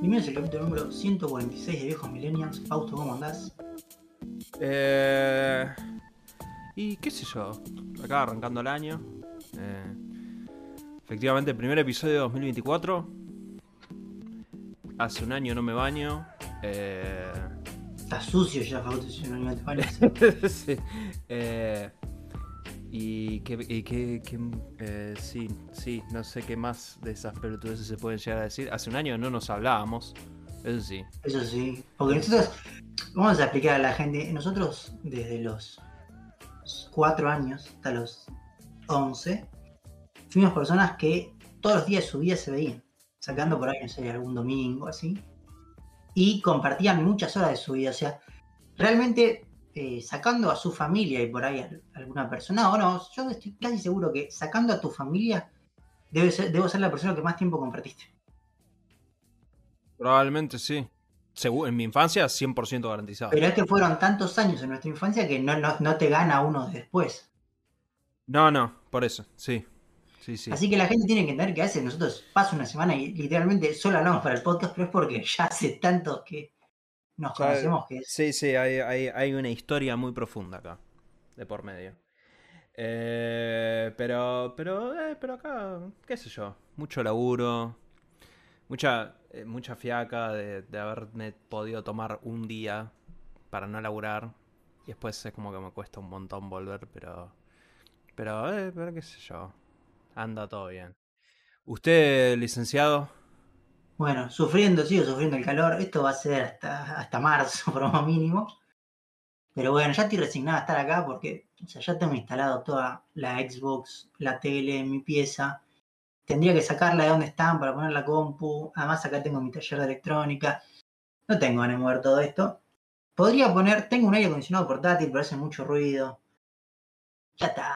Bienvenidos al capítulo número 146 de Viejos Millennials. Fausto, ¿cómo andás? Eh, y qué sé yo, acá arrancando el año. Eh, efectivamente, primer episodio de 2024. Hace un año no me baño. Eh, Está sucio ya, Fausto, si no te bañas. sí. Eh, y que, y que- que, eh, sí, sí, no sé qué más de esas pelotudeces se pueden llegar a decir. Hace un año no nos hablábamos, eso sí. Eso sí. Porque nosotros, vamos a explicar a la gente, nosotros desde los 4 años hasta los 11, fuimos personas que todos los días de su vida se veían, sacando por ahí, no sé, algún domingo así, y compartían muchas horas de su vida. O sea, realmente eh, sacando a su familia y por ahí a alguna persona, o no, yo estoy casi seguro que sacando a tu familia, debe ser, debo ser la persona que más tiempo compartiste. Probablemente sí. Segu- en mi infancia, 100% garantizado. Pero es que fueron tantos años en nuestra infancia que no, no, no te gana uno después. No, no, por eso, sí. Sí, sí. Así que la gente tiene que entender que a veces nosotros pasa una semana y literalmente solo hablamos para el podcast, pero es porque ya hace tantos que nos conocemos que es. Sí, sí, hay, hay- hay una historia muy profunda acá, de por medio. Eh, pero, pero, eh, pero acá, qué sé yo, mucho laburo, mucha, eh, mucha fiaca de, de haberme podido tomar un día para no laburar. Y después es como que me cuesta un montón volver, pero, pero, eh, pero qué sé yo, anda todo bien. ¿Usted, licenciado? Bueno, sufriendo, sigo sufriendo el calor. Esto va a ser hasta, marzo, por lo mínimo. Pero bueno, ya estoy resignado a estar acá porque ya tengo instalado toda la Xbox, la tele mi pieza. Tendría que sacarla de donde están para poner la compu. Además, acá tengo mi taller de electrónica. No tengo ganas de mover todo esto. Podría poner, tengo un aire acondicionado portátil, pero hace mucho ruido. Ya está.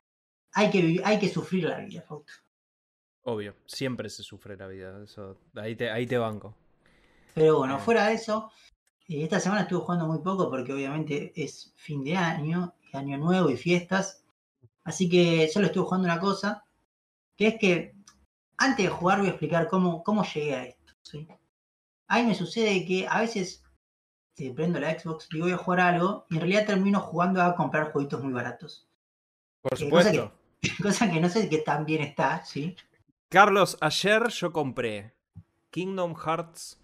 Hay que, hay que sufrir la vida, Fausto. Obvio, siempre se sufre la vida, eso, ahí te, ahí te banco. Pero bueno, Eh. fuera de eso, eh, esta semana estuve jugando muy poco porque obviamente es fin de año, y año nuevo y fiestas. Así que solo estuve jugando una cosa, que es que antes de jugar voy a explicar cómo, cómo llegué a esto. ¿sí? Ahí me sucede que a veces eh, prendo la Xbox y voy a jugar algo y en realidad termino jugando a comprar jueguitos muy baratos. Por Eh, cosa supuesto. Cosa que no sé qué tan bien está, ¿sí? Carlos, ayer yo compré Kingdom Hearts,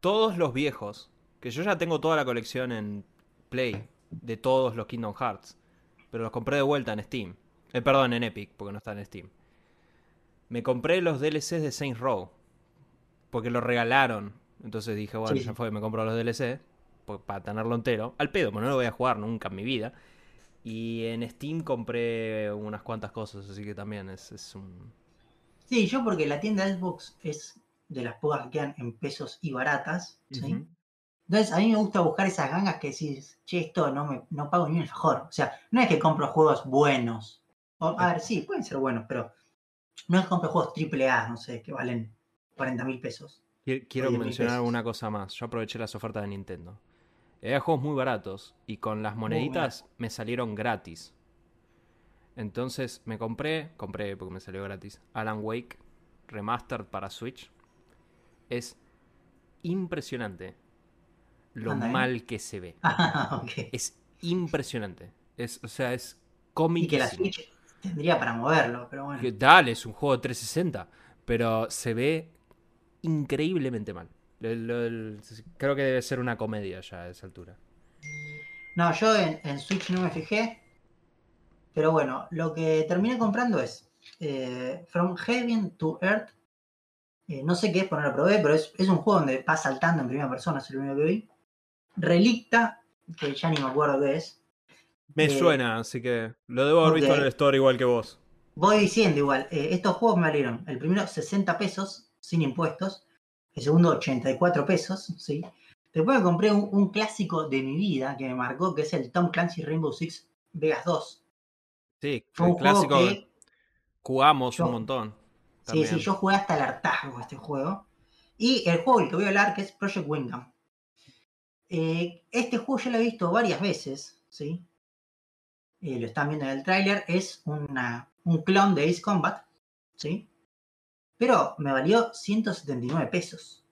todos los viejos, que yo ya tengo toda la colección en Play de todos los Kingdom Hearts, pero los compré de vuelta en Steam. Eh, perdón, en Epic, porque no está en Steam. Me compré los DLCs de Saints Row, porque lo regalaron. Entonces dije, bueno, Sí, ya fue, me compro los DLC, pues, para tenerlo entero. Al pedo, porque no lo voy a jugar nunca en mi vida. Y en Steam compré unas cuantas cosas, así que también es, es un... Sí, yo porque la tienda Xbox es de las pocas que quedan en pesos y baratas. Entonces a mí me gusta buscar esas gangas que decís, che, esto no me no pago ni un alfajor. O sea, no es que compro juegos buenos. O, a ver, sí, pueden ser buenos, pero no es que compro juegos triple A, no sé, que valen 40 mil pesos. Qui- Quiero mencionar una cosa más. Yo aproveché las ofertas de Nintendo. Había juegos muy baratos y con las moneditas me salieron gratis. Entonces me compré, compré porque me salió gratis, Alan Wake Remastered para Switch. Es impresionante lo Anda, ¿eh? mal que se ve. Ah. Es impresionante. Es, o sea, es Y cómico. que la Switch tendría para moverlo, pero bueno. Que Dale, es un juego de 360, pero se ve increíblemente mal. El- creo que debe ser una comedia ya a esa altura. No, yo en, en Switch no me fijé. Pero bueno, lo que terminé comprando es eh, From Heaven to Earth. Eh, no sé qué es, porque no lo probé, pero es, es un juego donde vas saltando en primera persona, es lo único que vi. Relicta, que ya ni me acuerdo qué es. Me Eh, suena, así que lo debo haber visto en el store igual que vos. Voy diciendo igual, estos juegos me valieron. El primero 60 pesos, sin impuestos. El segundo 84 pesos, ¿sí? Después me compré un, un clásico de mi vida que me marcó, que es el Tom Clancy Rainbow Six Vegas 2. Sí, Fue un juego clásico que jugamos yo- un montón. Sí, también. sí, yo jugué hasta el hartazgo este juego. Y el juego del que voy a hablar, que es Project Wingam. Eh, este juego yo lo he visto varias veces, ¿sí? Eh, lo están viendo en el tráiler, es una, un clon de Ace Combat, ¿sí? Pero me valió 179 pesos.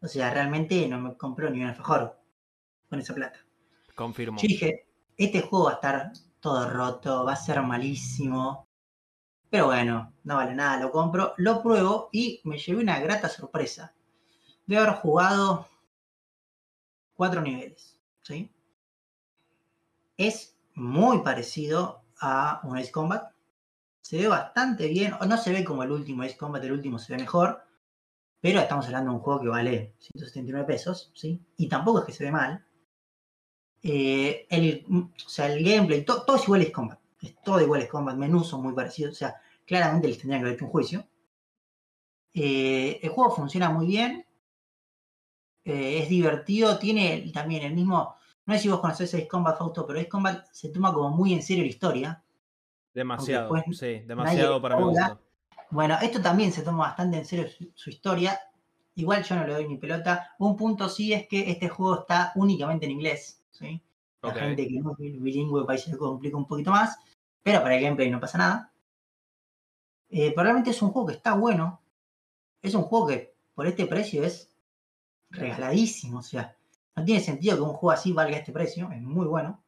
O sea, realmente no me compró ni un alfajor con esa plata. Confirmo. Yo dije, este juego va a estar todo roto, va a ser malísimo. Pero bueno, no vale nada, lo compro, lo pruebo y me llevé una grata sorpresa de haber jugado cuatro niveles. ¿sí? Es muy parecido a un Ace Combat. Se ve bastante bien, no se ve como el último Ace Combat, el último se ve mejor. Pero estamos hablando de un juego que vale 179 pesos, ¿sí? Y tampoco es que se ve mal. Eh, el, o sea, el gameplay, todo es igual Ace Combat. Es todo igual Ace Combat. Menús son muy parecidos. O sea, claramente les tendrían que haber hecho un juicio. Eh, el juego funciona muy bien. Eh, es divertido. Tiene también el mismo. No sé si vos conocés Ace Combat Fausto, pero Ace Combat se toma como muy en serio la historia. Demasiado, sí, demasiado para mi gusto. Bueno, esto también se toma bastante en serio su, historia. Igual yo no le doy ni pelota. Un punto sí es que este juego está únicamente en inglés. ¿Sí? La gente que no es bilingüe país se complica un poquito más. Pero para el gameplay no pasa nada. Eh, probablemente es un juego que está bueno. Es un juego que por este precio es regaladísimo. O sea, no tiene sentido que un juego así valga este precio. Es muy bueno.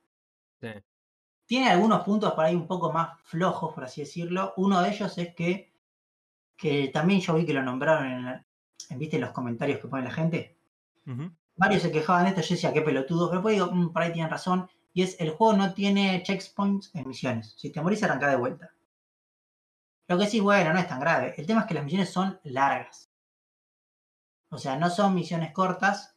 Tiene algunos puntos por ahí un poco más flojos, por así decirlo. Uno de ellos es que que también yo vi que lo nombraron en, ¿viste los comentarios que pone la gente. Varios se quejaban de esto, yo decía, qué pelotudo, pero después digo, mm, por ahí tienen razón, y es, el juego no tiene checkpoints en misiones. Si te morís, arranca de vuelta. Lo que sí, bueno, no es tan grave. El tema es que las misiones son largas. O sea, no son misiones cortas,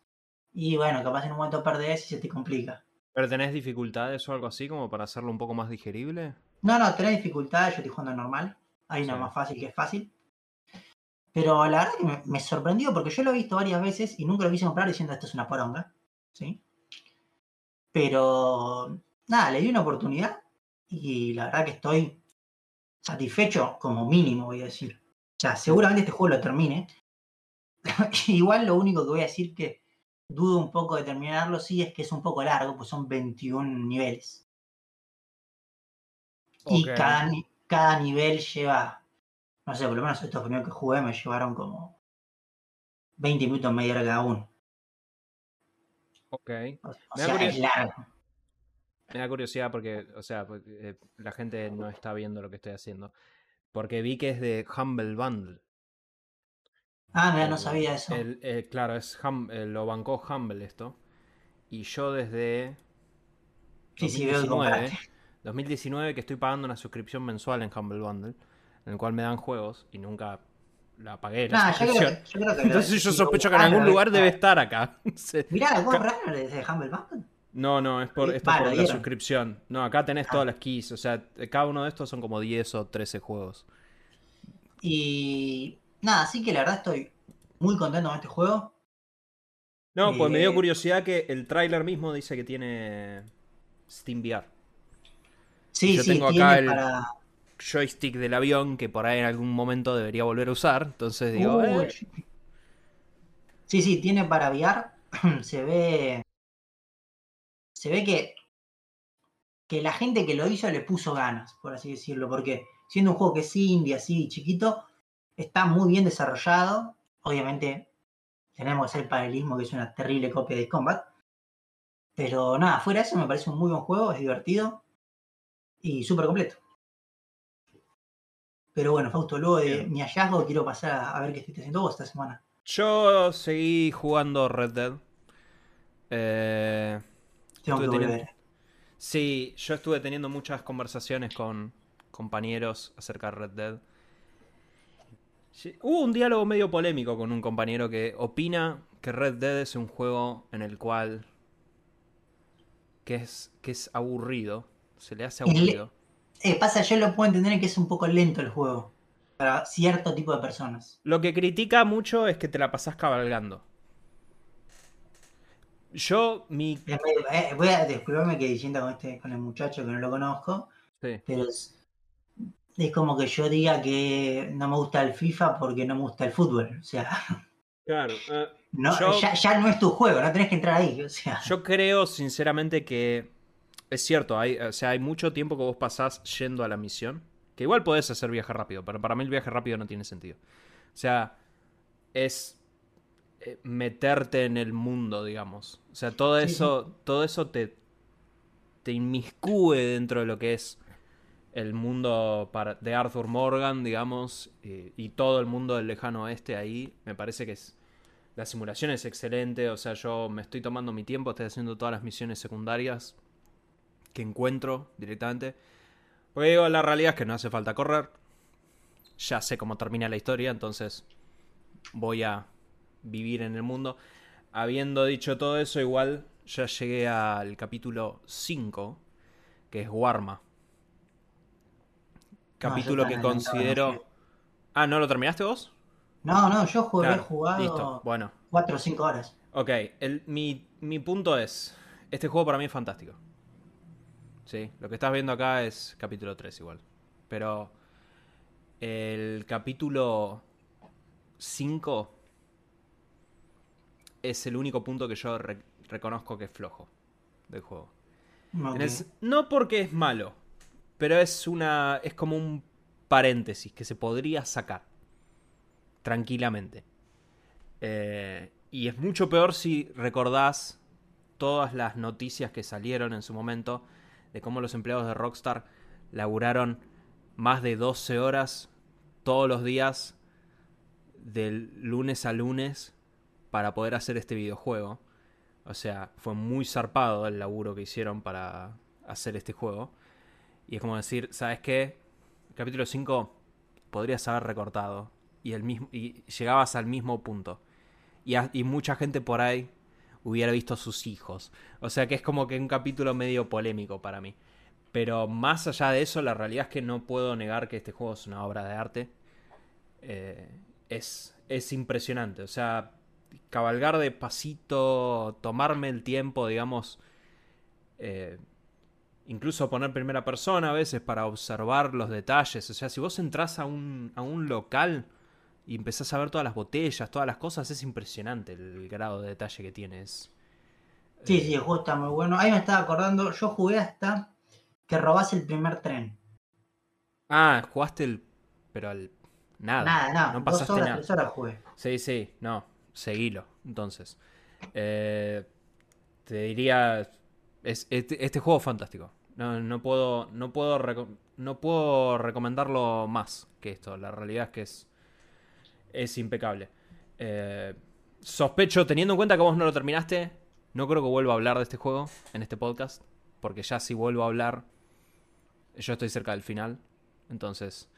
y bueno, capaz en un momento perdés y se te complica. ¿Pero tenés dificultades o algo así como para hacerlo un poco más digerible? No, no, tenés dificultades, yo estoy jugando normal. Hay una más fácil que es fácil. Pero la verdad que me, sorprendió porque yo lo he visto varias veces y nunca lo quise comprar diciendo esto es una poronga. ¿sí? Pero nada, le di una oportunidad y la verdad que estoy satisfecho como mínimo, voy a decir. O sea, seguramente este juego lo termine. Igual lo único que voy a decir que dudo un poco de terminarlo, sí, es que es un poco largo, pues son 21 niveles. Y cada, cada nivel lleva no sé, por lo menos estos primeros que jugué me llevaron como 20 minutos, media hora cada uno. Ok. O, sea, es largo. Me da curiosidad porque, o sea, eh, la gente no está viendo lo que estoy haciendo. Porque vi que es de Humble Bundle. Ah, mira, no sabía eso. claro, es eh, lo bancó Humble esto. Y yo desde. Sí, 2019, sí, 2019 que estoy pagando una suscripción mensual en Humble Bundle en el cual me dan juegos y nunca la pagué. La Entonces yo sospecho que en algún lugar debe estar acá. Mirá, ¿la comprar desde Humble Bundle? No, no, es por, esto por la suscripción. No, acá tenés todas ah. las keys. O sea, cada uno de estos son como 10 o 13 juegos. Y nada, así que la verdad estoy muy contento con este juego. No, pues me dio eh, curiosidad que el tráiler mismo dice que tiene Steam VR. Sí, yo sí, tengo acá el, para joystick del avión que por ahí en algún momento debería volver a usar. Entonces digo. Eh". Sí, sí, tiene para aviar. se ve. Se ve que. Que la gente que lo hizo le puso ganas, por así decirlo. Porque siendo un juego que es indie, así chiquito, está muy bien desarrollado. Obviamente, tenemos que hacer el paralelismo, que es una terrible copia de Combat. Pero nada, fuera de eso me parece un muy buen juego, es divertido y súper completo. Pero bueno, Fausto, luego de mi hallazgo quiero pasar a, ver qué estoy haciendo vos esta semana. Yo seguí jugando Red Dead. Eh, Tengo que volver. Sí, yo estuve teniendo muchas conversaciones con compañeros acerca de Red Dead. Hubo un diálogo medio polémico con un compañero que opina que Red Dead es un juego en el cual que es, que es aburrido. Se le hace aburrido. Eh, pasa, yo lo puedo entender en que es un poco lento el juego. Para cierto tipo de personas. Lo que critica mucho es que te la pasás cabalgando. Yo, mi. Eh, voy a disculparme que diciendo con este, con el muchacho que no lo conozco. Sí. Pero es, como que yo diga que no me gusta el FIFA porque no me gusta el fútbol. O sea. Claro. Eh, ya, no es tu juego, no tenés que entrar ahí. O sea. Yo creo, sinceramente, que es cierto, hay, o sea, hay mucho tiempo que vos pasás yendo a la misión. Que igual podés hacer viaje rápido, pero para mí el viaje rápido no tiene sentido. O sea, es. eh, meterte en el mundo, digamos. O sea, todo eso, todo eso te, te inmiscue dentro de lo que es el mundo de Arthur Morgan, digamos, y todo el mundo del lejano oeste ahí. Me parece que es. La simulación es excelente, o sea, yo me estoy tomando mi tiempo, estoy haciendo todas las misiones secundarias que encuentro directamente. Porque digo, la realidad es que no hace falta correr. Ya sé cómo termina la historia, entonces voy a vivir en el mundo. Habiendo dicho todo eso, igual ya llegué al capítulo 5, que es Warma. Capítulo que considero... Ah, ¿no lo terminaste vos? No, no, yo jugué, he jugado listo. Bueno. 4 o 5 horas. Ok, el, mi, mi punto es, este juego para mí es fantástico. Sí, lo que estás viendo acá es capítulo 3 igual. Pero el capítulo 5 es el único punto que yo reconozco que es flojo del juego. no porque es malo, pero es una es como un paréntesis que se podría sacar tranquilamente. Eh, y es mucho peor si recordás todas las noticias que salieron en su momento de cómo los empleados de Rockstar laburaron más de 12 horas todos los días del lunes a lunes para poder hacer este videojuego. O sea, fue muy zarpado el laburo que hicieron para hacer este juego. Y es como decir, ¿sabes qué? Capítulo 5 podrías haber recortado. Y, el mismo, y llegabas al mismo punto. Y, y mucha gente por ahí hubiera visto a sus hijos. O sea que es como que un capítulo medio polémico para mí. Pero más allá de eso, la realidad es que no puedo negar que este juego es una obra de arte. Eh, es, es impresionante. O sea, cabalgar de pasito, tomarme el tiempo, digamos, eh, incluso poner primera persona a veces para observar los detalles. O sea, si vos entras a un, a un local y empezás a ver todas las botellas, todas las cosas, es impresionante el, grado de detalle que tienes. Sí, sí, el juego está muy bueno. Ahí me estaba acordando, yo jugué hasta que robás el primer tren. Ah, jugaste el. Pero al. Nada. Nada, nada. No pasaste nada. Tres horas jugué. Sí, sí, no. Seguilo, entonces. Eh, te diría. Es, este, este, juego es fantástico. No, no puedo. No puedo, no puedo recomendarlo más que esto. La realidad es que es es impecable. Eh, sospecho, teniendo en cuenta que vos no lo terminaste, no creo que vuelva a hablar de este juego en este podcast. Porque ya si vuelvo a hablar, yo estoy cerca del final. Entonces,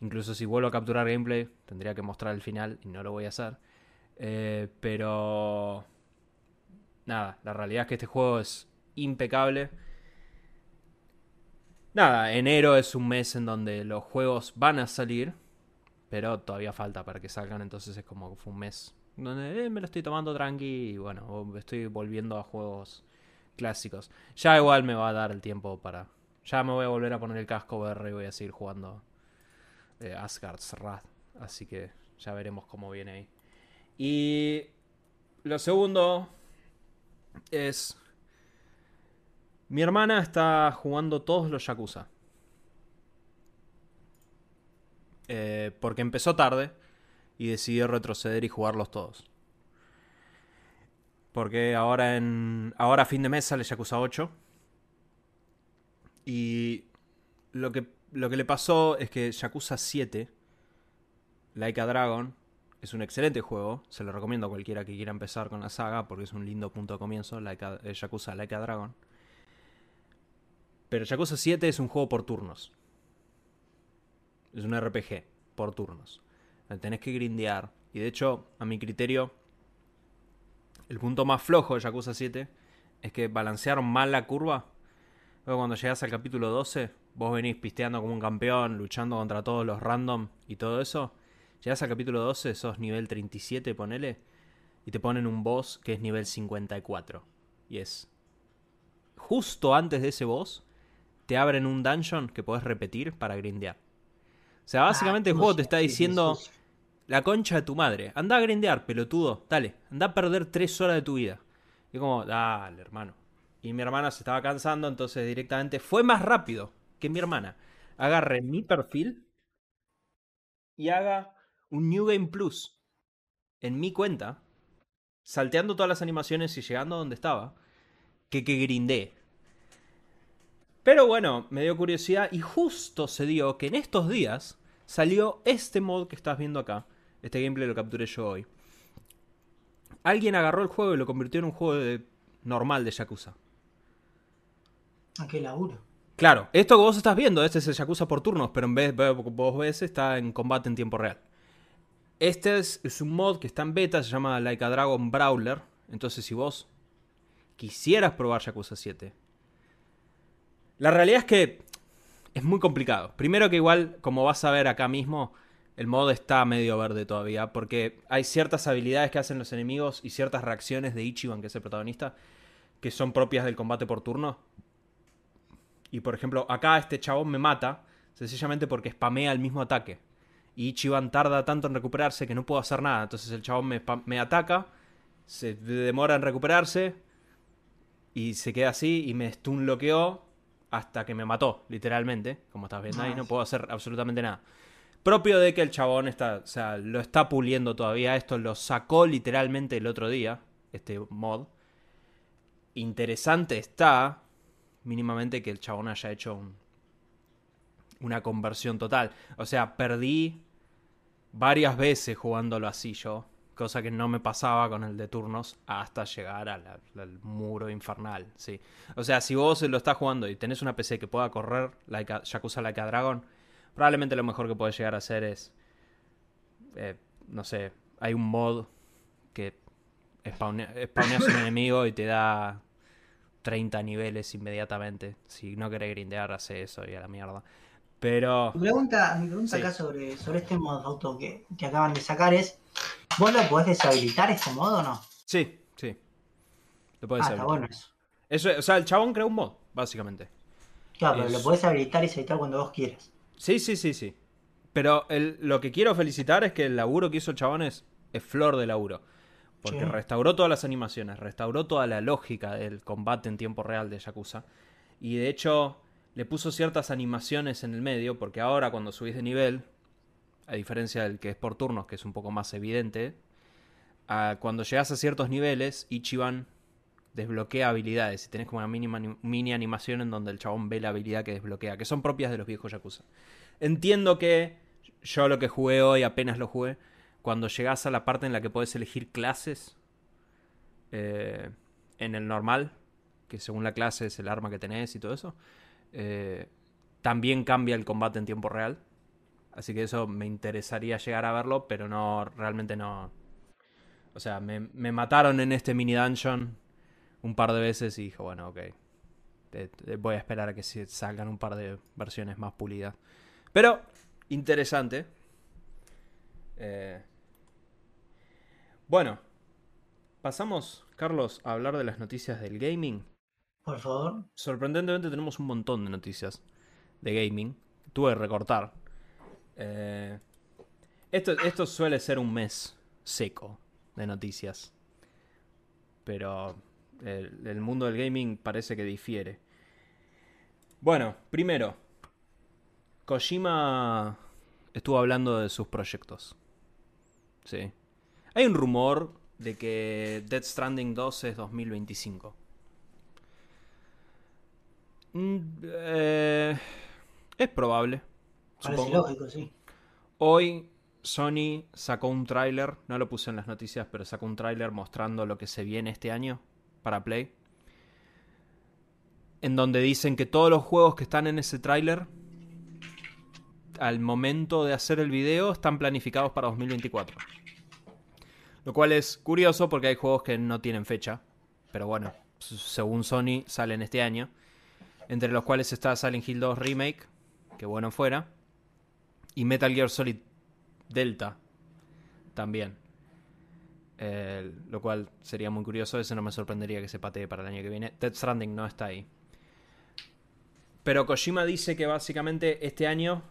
incluso si vuelvo a capturar gameplay, tendría que mostrar el final y no lo voy a hacer. Eh, pero... Nada, la realidad es que este juego es impecable. Nada, enero es un mes en donde los juegos van a salir. Pero todavía falta para que salgan, entonces es como fue un mes donde eh, me lo estoy tomando tranqui y bueno, estoy volviendo a juegos clásicos. Ya igual me va a dar el tiempo para... Ya me voy a volver a poner el casco VR y voy a seguir jugando eh, Asgard's Wrath. Así que ya veremos cómo viene ahí. Y lo segundo es... Mi hermana está jugando todos los Yakuza. Eh, porque empezó tarde y decidió retroceder y jugarlos todos. Porque ahora en ahora a fin de mes sale Yakuza 8. Y lo que, lo que le pasó es que Yakuza 7, Laika Dragon, es un excelente juego. Se lo recomiendo a cualquiera que quiera empezar con la saga porque es un lindo punto de comienzo, Laika, eh, Yakuza Laika Dragon. Pero Yakuza 7 es un juego por turnos. Es un RPG por turnos. Tenés que grindear. Y de hecho, a mi criterio, el punto más flojo de Yakuza 7 es que balancearon mal la curva. Luego cuando llegas al capítulo 12, vos venís pisteando como un campeón, luchando contra todos los random y todo eso. Llegas al capítulo 12, sos nivel 37, ponele, y te ponen un boss que es nivel 54. Y es justo antes de ese boss, te abren un dungeon que podés repetir para grindear. O sea, básicamente el juego te está diciendo la concha de tu madre. Anda a grindear, pelotudo. Dale, anda a perder tres horas de tu vida. Y como, dale, hermano. Y mi hermana se estaba cansando, entonces directamente fue más rápido que mi hermana. Agarre mi perfil y haga un New Game Plus en mi cuenta salteando todas las animaciones y llegando a donde estaba, que que grindé. Pero bueno, me dio curiosidad y justo se dio que en estos días salió este mod que estás viendo acá. Este gameplay lo capturé yo hoy. Alguien agarró el juego y lo convirtió en un juego de... normal de Yakuza. ¿A qué laburo? Claro, esto que vos estás viendo, este es el Yakuza por turnos, pero en vez vos ves está en combate en tiempo real. Este es, un mod que está en beta, se llama Like a Dragon Brawler. Entonces, si vos quisieras probar Yakuza 7, la realidad es que es muy complicado. Primero que igual, como vas a ver acá mismo, el mod está medio verde todavía, porque hay ciertas habilidades que hacen los enemigos y ciertas reacciones de Ichiban, que es el protagonista, que son propias del combate por turno. Y por ejemplo, acá este chabón me mata, sencillamente porque spamea el mismo ataque. Y Ichiban tarda tanto en recuperarse que no puedo hacer nada. Entonces el chabón me, me ataca, se demora en recuperarse y se queda así y me stun bloqueó hasta que me mató, literalmente. Como estás viendo ahí, no puedo hacer absolutamente nada. Propio de que el chabón está, o sea, lo está puliendo todavía. Esto lo sacó literalmente el otro día, este mod. Interesante está, mínimamente, que el chabón haya hecho una conversión total. O sea, perdí varias veces jugándolo así yo, cosa que no me pasaba con el de turnos hasta llegar al, muro infernal, sí. O sea, si vos lo estás jugando y tenés una PC que pueda correr like Yakuza Like a Dragon, probablemente lo mejor que puedes llegar a hacer es, eh, no sé, hay un mod que spawneas un enemigo y te da 30 niveles inmediatamente. Si no querés grindear, hace eso y a la mierda. Pero. Mi pregunta, mi pregunta acá sobre, sobre este modo auto que, acaban de sacar es: ¿Vos lo podés deshabilitar este modo o no? Sí, sí. Lo podés ah, está bueno eso. O sea, el chabón creó un mod, básicamente. Claro, pero lo podés habilitar y deshabilitar cuando vos quieras. Sí, sí, sí, sí. Pero lo que quiero felicitar es que el laburo que hizo el chabón es, flor de laburo. Porque restauró todas las animaciones, restauró toda la lógica del combate en tiempo real de Yakuza. Y de hecho, le puso ciertas animaciones en el medio, porque ahora cuando subís de nivel, a diferencia del que es por turnos, que es un poco más evidente, cuando llegas a ciertos niveles, Ichiban desbloquea habilidades y tenés como una mini animación en donde el chabón ve la habilidad que desbloquea, que son propias de los viejos Yakuza. Entiendo que yo lo que jugué hoy, apenas lo jugué, cuando llegas a la parte en la que puedes elegir clases eh, en el normal, que según la clase es el arma que tenés y todo eso, eh, también cambia el combate en tiempo real. Así que eso me interesaría llegar a verlo, pero no, realmente no. O sea, me, mataron en este mini dungeon un par de veces y dije, bueno, ok. voy a esperar a que salgan un par de versiones más pulidas. Pero, interesante. Eh, bueno, pasamos, Carlos, a hablar de las noticias del gaming. Por favor. Sorprendentemente tenemos un montón de noticias de gaming. Tuve que recortar. Eh, esto, esto suele ser un mes seco de noticias. Pero el, mundo del gaming parece que difiere. Bueno, primero, Kojima estuvo hablando de sus proyectos. Sí. Hay un rumor de que Dead Stranding 2 es 2025. Mm, eh, es probable. Parece lógico, sí. Hoy Sony sacó un tráiler, no lo puse en las noticias, pero sacó un tráiler mostrando lo que se viene este año para Play. En donde dicen que todos los juegos que están en ese tráiler, al momento de hacer el video, están planificados para 2024. Lo cual es curioso porque hay juegos que no tienen fecha. Pero bueno, según Sony, salen este año entre los cuales está Silent Hill 2 Remake, que bueno fuera, y Metal Gear Solid Delta también. Eh, lo cual sería muy curioso, ese no me sorprendería que se patee para el año que viene. Dead Stranding no está ahí. Pero Kojima dice que básicamente este año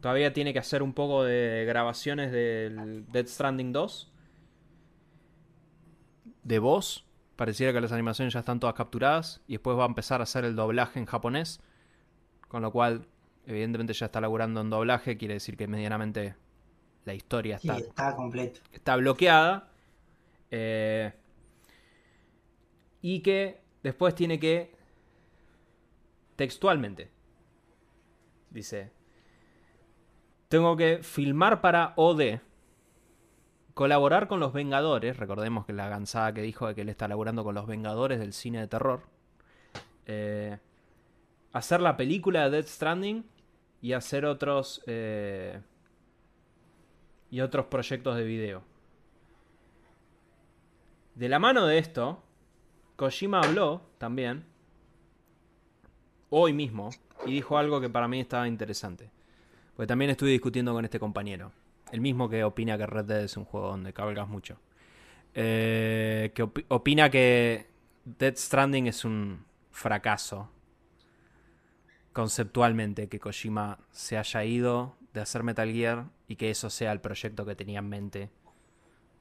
todavía tiene que hacer un poco de grabaciones del Dead Stranding 2. De voz Pareciera que las animaciones ya están todas capturadas y después va a empezar a hacer el doblaje en japonés. Con lo cual, evidentemente ya está laburando en doblaje, quiere decir que medianamente la historia está, está completa. Está bloqueada. Eh, y que después tiene que, textualmente, dice, tengo que filmar para OD, colaborar con los Vengadores, recordemos que la gansada que dijo de que él está laborando con los Vengadores del cine de terror, eh, hacer la película de Death Stranding y hacer otros eh, y otros proyectos de video. De la mano de esto, Kojima habló también, hoy mismo, y dijo algo que para mí estaba interesante. Porque también estuve discutiendo con este compañero. El mismo que opina que Red Dead es un juego donde cabalgas mucho. Eh, que opina que Dead Stranding es un fracaso. Conceptualmente, que Kojima se haya ido de hacer Metal Gear y que eso sea el proyecto que tenía en mente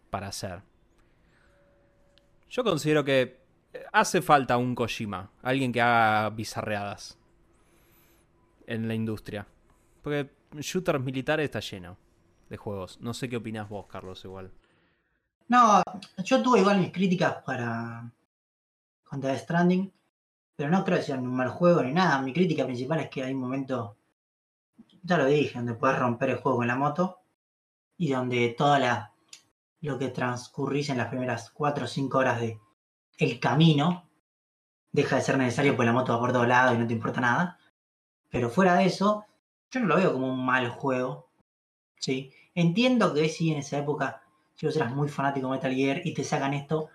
para hacer. Yo considero que hace falta un Kojima, alguien que haga bizarreadas en la industria. Porque shooters militares está lleno de juegos. No sé qué opinas vos, Carlos, igual. No, yo tuve igual mis críticas para contra Stranding, pero no creo que sea un mal juego ni nada. Mi crítica principal es que hay un momento, ya lo dije, donde puedes romper el juego con la moto y donde toda la lo que transcurrís en las primeras 4 o 5 horas de el camino deja de ser necesario porque la moto va por todos lados y no te importa nada. Pero fuera de eso, yo no lo veo como un mal juego. ¿Sí? Entiendo que si en esa época, si vos eras muy fanático de Metal Gear y te sacan esto,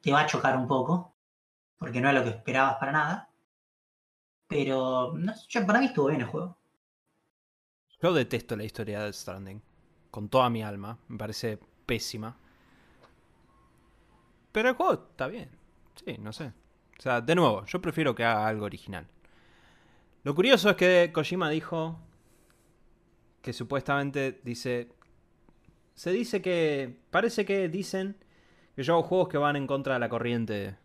te va a chocar un poco, porque no es lo que esperabas para nada. Pero no, yo, para mí estuvo bien el juego. Yo detesto la historia de Stranding, con toda mi alma, me parece pésima. Pero el juego está bien. Sí, no sé. O sea, de nuevo, yo prefiero que haga algo original. Lo curioso es que Kojima dijo que supuestamente dice... Se dice que... Parece que dicen que yo juegos que van en contra de la corriente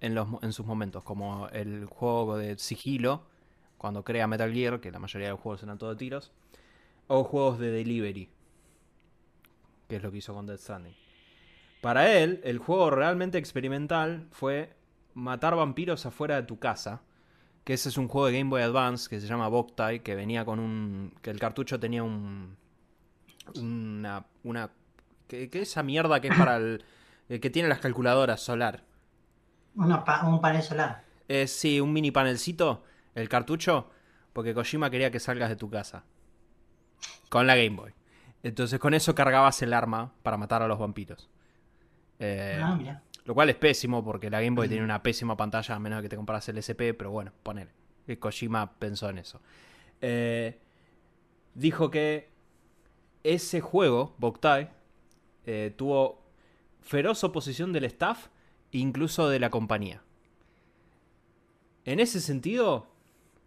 en, los, en sus momentos, como el juego de sigilo, cuando crea Metal Gear, que la mayoría de los juegos eran todo tiros, o juegos de delivery, que es lo que hizo con Death Stranding. Para él, el juego realmente experimental fue matar vampiros afuera de tu casa. Que ese es un juego de Game Boy Advance que se llama Boktai, que venía con un. que el cartucho tenía un. una. una. ¿Qué, esa mierda que es para el. que tiene las calculadoras solar? un panel solar. Eh, sí, un mini panelcito, el cartucho, porque Kojima quería que salgas de tu casa. Con la Game Boy. Entonces con eso cargabas el arma para matar a los vampiros. Eh, ah, lo cual es pésimo porque la Game Boy tiene una pésima pantalla a menos que te compras el SP, pero bueno, poner. Kojima pensó en eso. Eh, dijo que ese juego, Boktai, eh, tuvo feroz oposición del staff, incluso de la compañía. En ese sentido,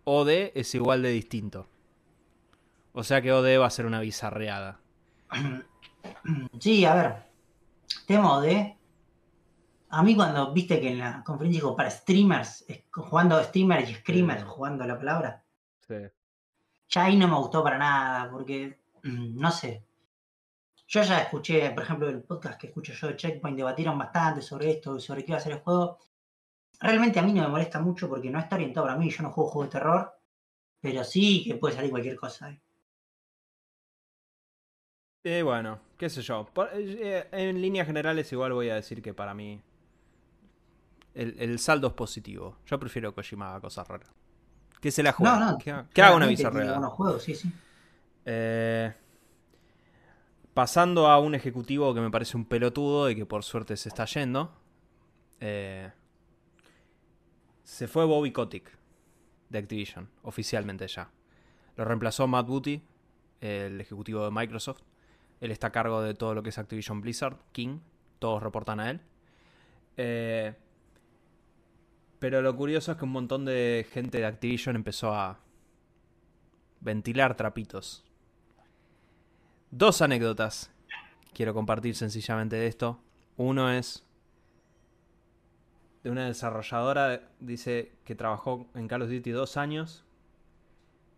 OD es igual de distinto. O sea que OD va a ser una bizarreada. Sí, a ver tema de. A mí, cuando viste que en la conferencia dijo para streamers, jugando streamers y screamers, jugando la palabra. Sí. Ya ahí no me gustó para nada, porque mm, no sé. Yo ya escuché, por ejemplo, el podcast que escucho yo de Checkpoint, debatieron bastante sobre esto, sobre qué iba a ser el juego. Realmente a mí no me molesta mucho porque no está orientado para mí, yo no juego juegos de terror, pero sí que puede salir cualquier cosa. ¿eh? Eh, bueno, qué sé yo. Eh, en líneas generales igual voy a decir que para mí el, saldo es positivo. Yo prefiero que Kojima haga cosas raras. Que se la juegue. No, no, que, haga una bizarrera. juegos, sí, sí. Eh, pasando a un ejecutivo que me parece un pelotudo y que por suerte se está yendo. Eh, se fue Bobby Kotick de Activision, oficialmente ya. Lo reemplazó Matt Booty, el ejecutivo de Microsoft. Él está a cargo de todo lo que es Activision Blizzard, King, todos reportan a él. Eh, pero lo curioso es que un montón de gente de Activision empezó a ventilar trapitos. Dos anécdotas quiero compartir sencillamente de esto. Uno es de una desarrolladora, dice que trabajó en Call of Duty dos años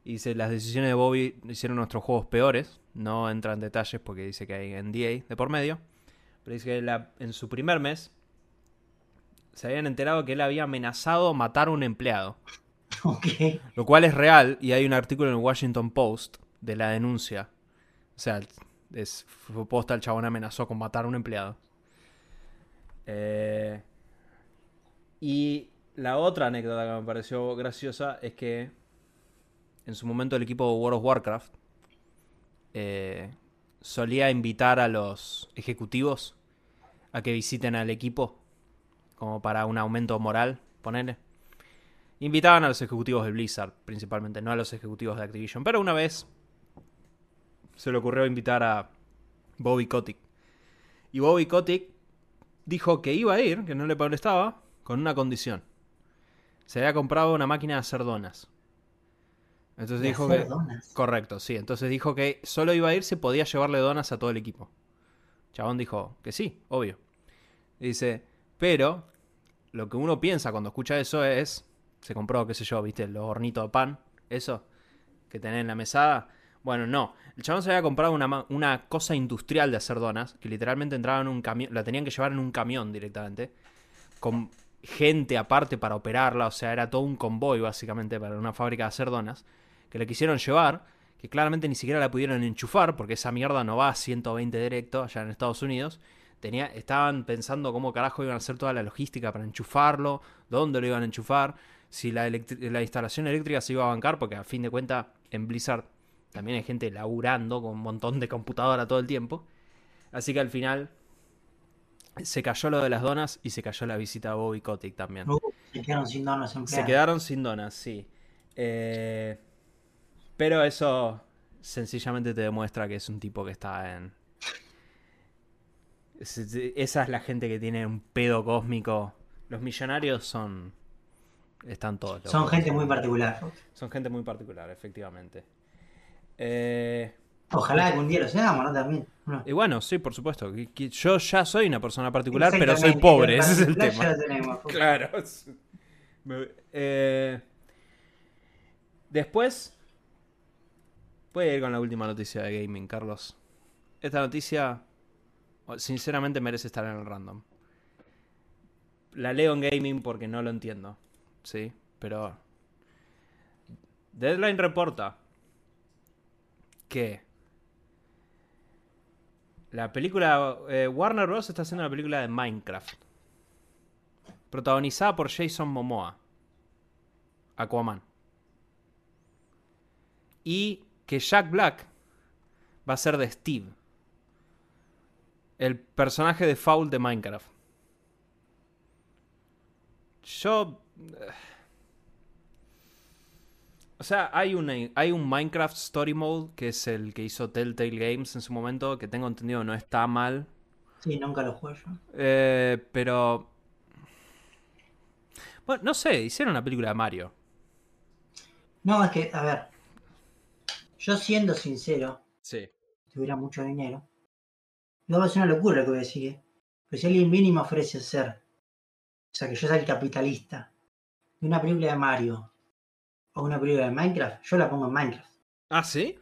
y dice, las decisiones de Bobby hicieron nuestros juegos peores. No entra en detalles porque dice que hay NDA de por medio. pero dice que en su primer mes se habían enterado que él había amenazado matar a un empleado. Ok. Lo cual es real y hay un artículo en el Washington Post de la denuncia. O sea, es, fue posta el chabón amenazó con matar a un empleado. Eh, y la otra anécdota que me pareció graciosa es que en su momento el equipo de World of Warcraft eh, solía invitar a los ejecutivos a que visiten al equipo como para un aumento moral, ponele. Invitaban a los ejecutivos de Blizzard, principalmente, no a los ejecutivos de Activision. Pero una vez se le ocurrió invitar a Bobby Kotick. Y Bobby Kotick dijo que iba a ir, que no le molestaba, con una condición. Se había comprado una máquina de hacer donas. Entonces De dijo hacer que... donas. Correcto, sí. Entonces dijo que solo iba a ir si podía llevarle donas a todo el equipo. Chabón dijo que sí, obvio. Y dice, pero lo que uno piensa cuando escucha eso es, se compró, qué sé yo, viste, los hornitos de pan, eso, que tenés en la mesada. Bueno, no. El chabón se había comprado una, una cosa industrial de hacer donas, que literalmente entraba en un camión, la tenían que llevar en un camión directamente, con gente aparte para operarla, o sea, era todo un convoy básicamente para una fábrica de hacer donas, que le quisieron llevar, que claramente ni siquiera la pudieron enchufar, porque esa mierda no va a 120 directo allá en Estados Unidos. Tenía, estaban pensando cómo carajo iban a hacer toda la logística para enchufarlo, dónde lo iban a enchufar, si la, la instalación eléctrica se iba a bancar, porque a fin de cuentas en Blizzard también hay gente laburando con un montón de computadora todo el tiempo. Así que al final se cayó lo de las donas y se cayó la visita a Bobby Kotick también. Uh, se quedaron sin donas empleados. Se quedaron sin donas, sí. Eh, pero eso sencillamente te demuestra que es un tipo que está en... es- es- Esa es la gente que tiene un pedo cósmico. Los millonarios son... Están todos. Son locos. gente muy particular. Son gente muy particular, efectivamente. Eh, Ojalá un día lo seamos, ¿no? También. ¿no? y bueno, sí, por supuesto. Yo ya soy una persona particular, pero soy pobre. Ese es el tema. Ya lo tenemos. Claro. Eh, después, voy a ir con la última noticia de gaming, Carlos. Esta noticia, sinceramente, merece estar en el random. La leo en gaming porque no lo entiendo. Sí, pero. Deadline reporta que la película. eh, Warner Bros. está haciendo una película de Minecraft protagonizada por Jason Momoa, Aquaman. Y que Jack Black va a ser de Steve, el personaje de Foul de Minecraft. Yo... eh, O sea, hay, una, hay un Minecraft Story Mode, que es el que hizo Telltale Games en su momento, que tengo entendido no está mal. Sí, nunca lo juego yo. Eh, pero. Bueno, no sé, hicieron una película de Mario. No, es que, a ver. Yo siendo sincero, Sí. si tuviera mucho dinero, no va a ser una locura lo que voy a decir. ¿eh? Pero si alguien viene y me ofrece hacer, o sea, que yo sea el capitalista, de una película de Mario o una película de Minecraft, yo la pongo en Minecraft. ¿Ah, sí?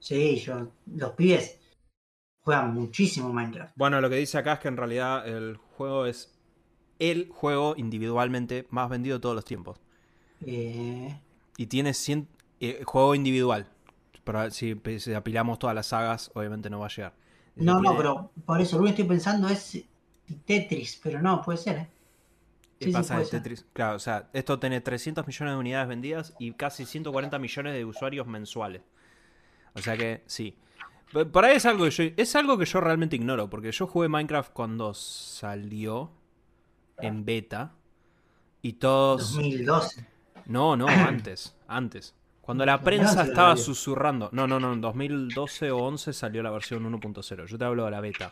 Sí, yo, los pibes juegan muchísimo Minecraft. Bueno, lo que dice acá es que en realidad el juego es el juego individualmente más vendido de todos los tiempos. Eh, Y tiene 100. eh, juego individual. Pero si, si apilamos todas las sagas, obviamente no va a llegar. No, no, pero por eso lo que estoy pensando es Tetris, pero no, puede ser, ¿eh? ¿Qué Sí, sí, pasa puede de ser. Tetris? Claro, o sea, esto tiene 300 millones de unidades vendidas y casi 140 millones de usuarios mensuales. O sea que sí. Por ahí es algo que yo, es algo que yo realmente ignoro, porque yo jugué Minecraft cuando salió en beta y todos... 2012. No, no, antes, antes. Cuando la 2011 prensa estaba susurrando. No, no, no, en 2012 o 11 salió la versión 1.0. Yo te hablo de la beta.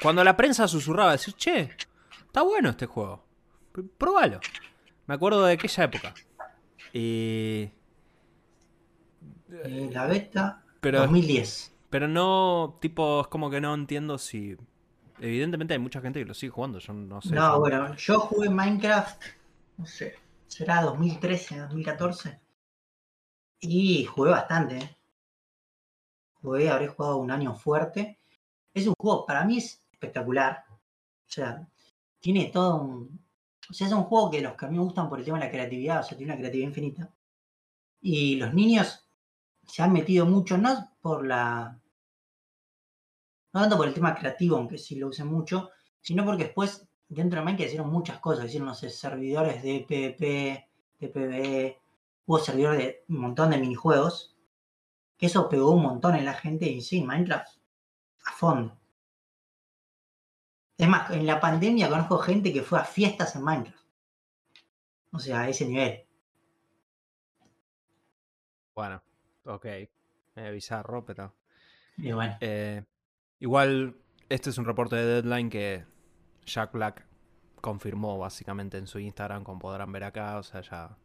Cuando la prensa susurraba, decía, che, está bueno este juego. Pr- Probalo. Me acuerdo de aquella época. Y. Eh, la beta, Pero, 2010. pero no, tipo, es como que no entiendo si. Evidentemente hay mucha gente que lo sigue jugando. Yo no sé. No, bueno, yo jugué Minecraft, no sé, será 2013, 2014. Y jugué bastante, ¿eh? Jugué, habré jugado un año fuerte. es un juego, para mí es espectacular. O sea, tiene todo un. O sea, es un juego que los que a mí me gustan por el tema de la creatividad, o sea, tiene una creatividad infinita. Y los niños se han metido mucho, no por la. No tanto por el tema creativo, aunque sí lo usen mucho, sino porque después dentro de Minecraft hicieron muchas cosas, hicieron, no servidores de PvP, de PvE, hubo servidores de un montón de minijuegos, que eso pegó un montón en la gente y sí, Minecraft a fondo. Es más, en la pandemia conozco gente que fue a fiestas en Minecraft. O sea, a ese nivel. Bueno, ok. Eh, bizarro, pero. Y bueno. Eh, igual, este es un reporte de Deadline que Jack Black confirmó básicamente en su Instagram, como podrán ver acá. O sea, ya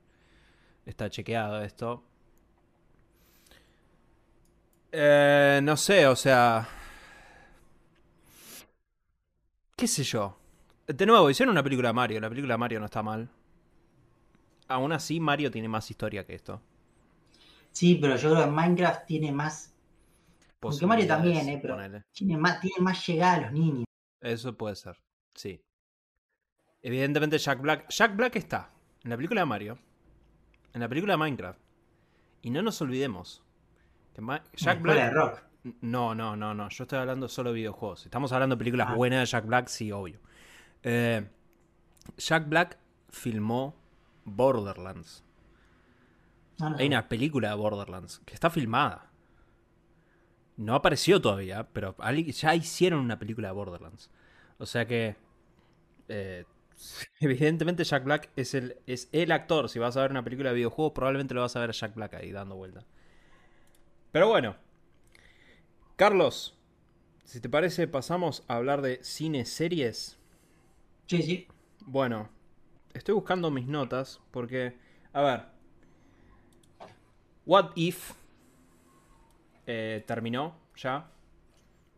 está chequeado esto. Eh, no sé, o sea. ¿Qué sé yo? De nuevo, hicieron una película de Mario. La película de Mario no está mal. Aún así, Mario tiene más historia que esto. Sí, pero yo creo que Minecraft tiene más. Porque Mario también, ¿eh? Pero tiene más, tiene más llegada a los niños. Eso puede ser, sí. Evidentemente, Jack Black. Jack Black está en la película de Mario, en la película de Minecraft. Y no nos olvidemos que Jack Black. De rock. No, no, no, no. Yo estoy hablando solo de videojuegos. Estamos hablando de películas ah. buenas de Jack Black, sí, obvio. Eh, Jack Black filmó Borderlands. Ah, Hay una película de Borderlands que está filmada. No apareció todavía, pero ya hicieron una película de Borderlands. O sea que. Eh, evidentemente, Jack Black es el, es el actor. Si vas a ver una película de videojuegos, probablemente lo vas a ver a Jack Black ahí dando vuelta. Pero bueno, Carlos, si te parece, pasamos a hablar de cine series. Sí, sí. Bueno, estoy buscando mis notas porque, a ver, What If eh, terminó ya.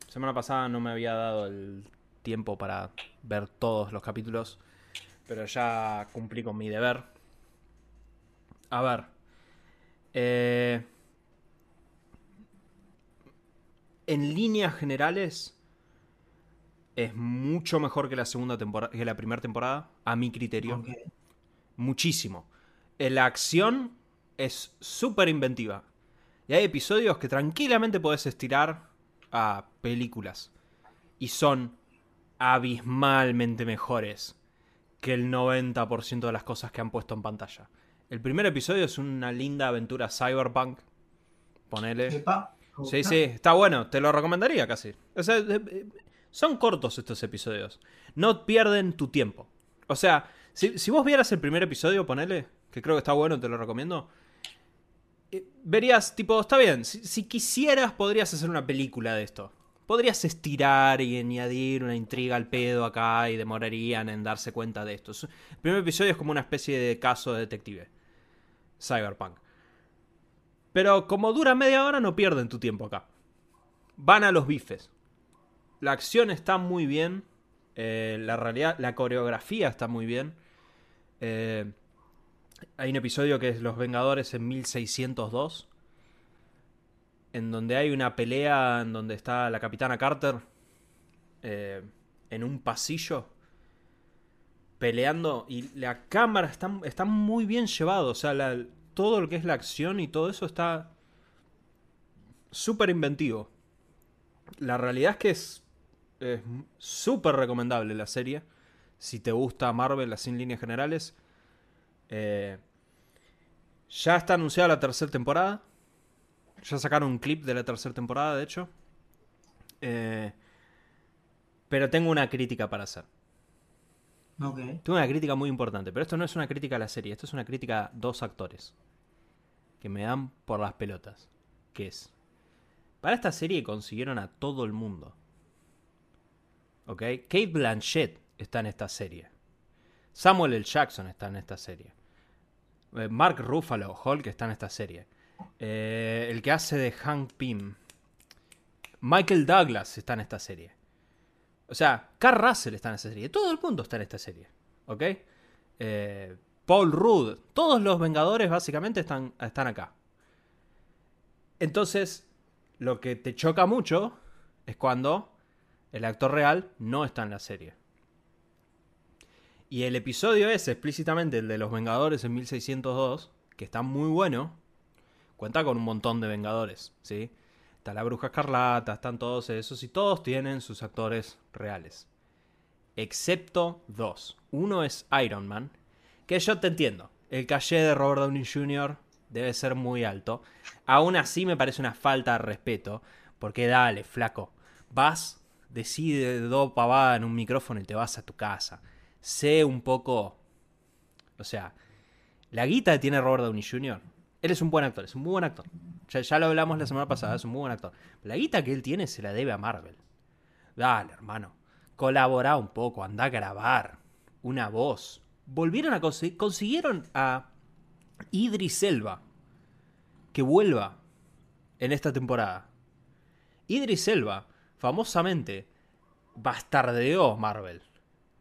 Semana pasada no me había dado el tiempo para ver todos los capítulos, pero ya cumplí con mi deber. A ver. Eh, en líneas generales es mucho mejor que la segunda temporada, que la primera temporada, a mi criterio. Muchísimo. La acción es súper inventiva. Y hay episodios que tranquilamente puedes estirar a películas. Y son abismalmente mejores que el 90% de las cosas que han puesto en pantalla. El primer episodio es una linda aventura cyberpunk. Ponele. Sí, sí, está bueno, te lo recomendaría casi. O sea, eh, son cortos estos episodios. No pierden tu tiempo. O sea, si, vos vieras el primer episodio, ponele, que creo que está bueno, te lo recomiendo. Eh, verías, tipo, está bien, si, quisieras podrías hacer una película de esto. Podrías estirar y añadir una intriga al pedo acá y demorarían en darse cuenta de esto. El primer episodio es como una especie de caso de detective. Cyberpunk. Pero como dura media hora, no pierden tu tiempo acá. Van a los bifes. La acción está muy bien. Eh, la realidad, la coreografía está muy bien. Eh, hay un episodio que es Los Vengadores en 1602. En donde hay una pelea en donde está la capitana Carter. Eh, en un pasillo. Peleando. Y la cámara está, muy bien llevado. O sea, todo lo que es la acción y todo eso está súper inventivo. La realidad es que es súper recomendable la serie. Si te gusta Marvel así en líneas generales. Eh, ya está anunciada la tercera temporada. Ya sacaron un clip de la tercera temporada, de hecho. Eh, pero tengo una crítica para hacer. Tengo una crítica muy importante, pero esto no es una crítica a la serie, esto es una crítica a dos actores que me dan por las pelotas. Que es, para esta serie consiguieron a todo el mundo. ¿Ok? Kate Blanchett está en esta serie. Samuel L. Jackson está en esta serie. Eh, Mark Ruffalo, Hulk, está en esta serie. Eh, el que hace de Hank Pym. Michael Douglas está en esta serie. O sea, Carl Russell está en esta serie. Todo el mundo está en esta serie. ¿Ok? Eh, Paul Rudd. Todos los Vengadores básicamente están, están acá. Entonces, lo que te choca mucho es cuando El actor real no está en la serie. Y el episodio es explícitamente el de los Vengadores en 1602, que está muy bueno. Cuenta con un montón de Vengadores, ¿sí? Está la Bruja Escarlata, están todos esos y todos tienen sus actores reales. Excepto dos. Uno es Iron Man, que yo te entiendo. El caché de Robert Downey Jr. debe ser muy alto. Aún así me parece una falta de respeto, porque dale, flaco, vas, decide dos pavadas en un micrófono y te vas a tu casa sé un poco. O sea, la guita que tiene Robert Downey Jr. Él es un buen actor, es un muy buen actor. Ya, lo hablamos la semana pasada, es un muy buen actor. La guita que él tiene se la debe a Marvel. Dale, hermano. Colabora un poco, anda a grabar una voz. Volvieron a conseguir. Consiguieron a Idris Elba que vuelva en esta temporada. Idris Elba, famosamente, bastardeó Marvel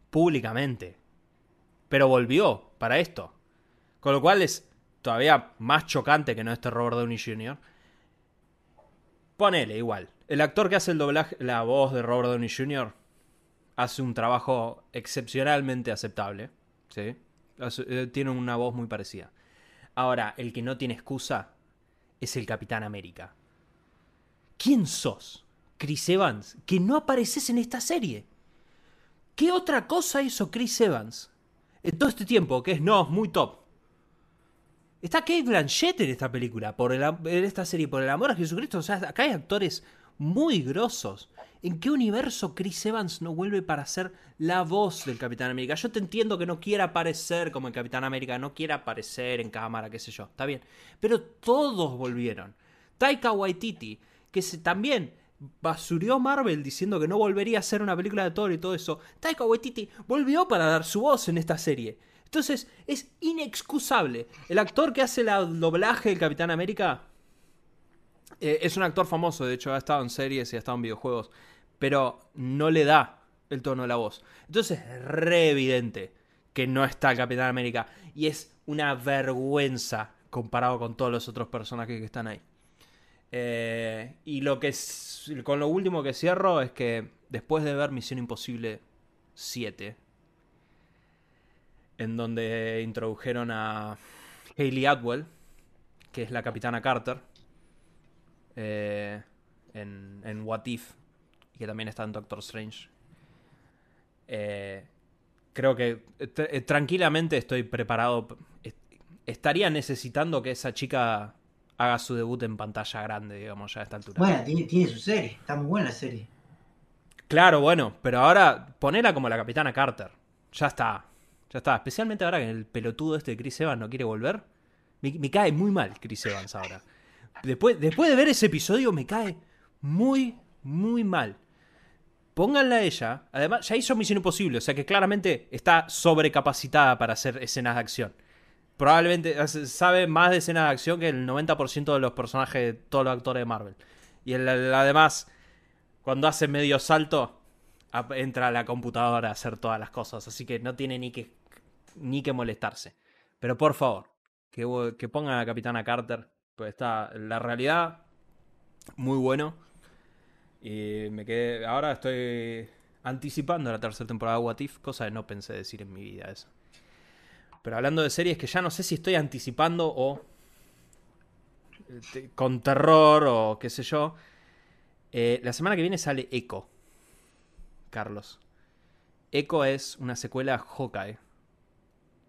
públicamente. Pero volvió para esto. Con lo cual es todavía más chocante que no este Robert Downey Jr. Ponele igual. El actor que hace el doblaje, la voz de Robert Downey Jr. hace un trabajo excepcionalmente aceptable. ¿sí? Eh, tiene una voz muy parecida. Ahora, el que no tiene excusa es el Capitán América. ¿Quién sos? Chris Evans, que no apareces en esta serie. ¿Qué otra cosa hizo Chris Evans en todo este tiempo? Que es, no, muy top. Está Kate Blanchett en esta película, por el, en esta serie, por el amor a Jesucristo. O sea, acá hay actores muy grosos. ¿En qué universo Chris Evans no vuelve para ser la voz del Capitán América? Yo te entiendo que no quiera aparecer como el Capitán América, no quiera aparecer en cámara, qué sé yo, está bien. Pero todos volvieron. Taika Waititi, que también basurió Marvel diciendo que no volvería a hacer una película de Thor y todo eso, Taika Waititi volvió para dar su voz en esta serie. Entonces es inexcusable. El actor que hace el doblaje del Capitán América eh, es un actor famoso, de hecho ha estado en series y ha estado en videojuegos, pero no le da el tono de la voz. Entonces es re evidente que no está el Capitán América y es una vergüenza comparado con todos los otros personajes que están ahí. Eh, y lo que con lo último que cierro es que después de ver Misión Imposible 7, en donde introdujeron a Hayley Atwell, que es la capitana Carter, eh, en, en, What If, y que también está en Doctor Strange. Eh, creo que tranquilamente estoy preparado. Estaría necesitando que esa chica haga su debut en pantalla grande, digamos, ya a esta altura. Bueno, tiene, su serie, está muy buena la serie. Claro, bueno, pero ahora ponela como la capitana Carter. Ya está. Ya está. Especialmente ahora que el pelotudo este de Chris Evans no quiere volver. Me, cae muy mal Chris Evans ahora. Después, después de ver ese episodio me cae muy, muy mal. Pónganla a ella. Además, ya hizo Misión Imposible, o sea que claramente está sobrecapacitada para hacer escenas de acción probablemente sabe más de escena de acción que el 90% de los personajes de todos los actores de Marvel. Y además, cuando hace medio salto, entra a la computadora a hacer todas las cosas. Así que no tiene ni que, ni que molestarse. Pero por favor, que, pongan a Capitana Carter. Pues está la realidad muy bueno. Y me quedé. Ahora estoy anticipando la tercera temporada de What cosa que no pensé decir en mi vida eso. Pero hablando de series que ya no sé si estoy anticipando o este, con terror o qué sé yo. Eh, la semana que viene sale Echo. Carlos. Echo es una secuela Hawkeye.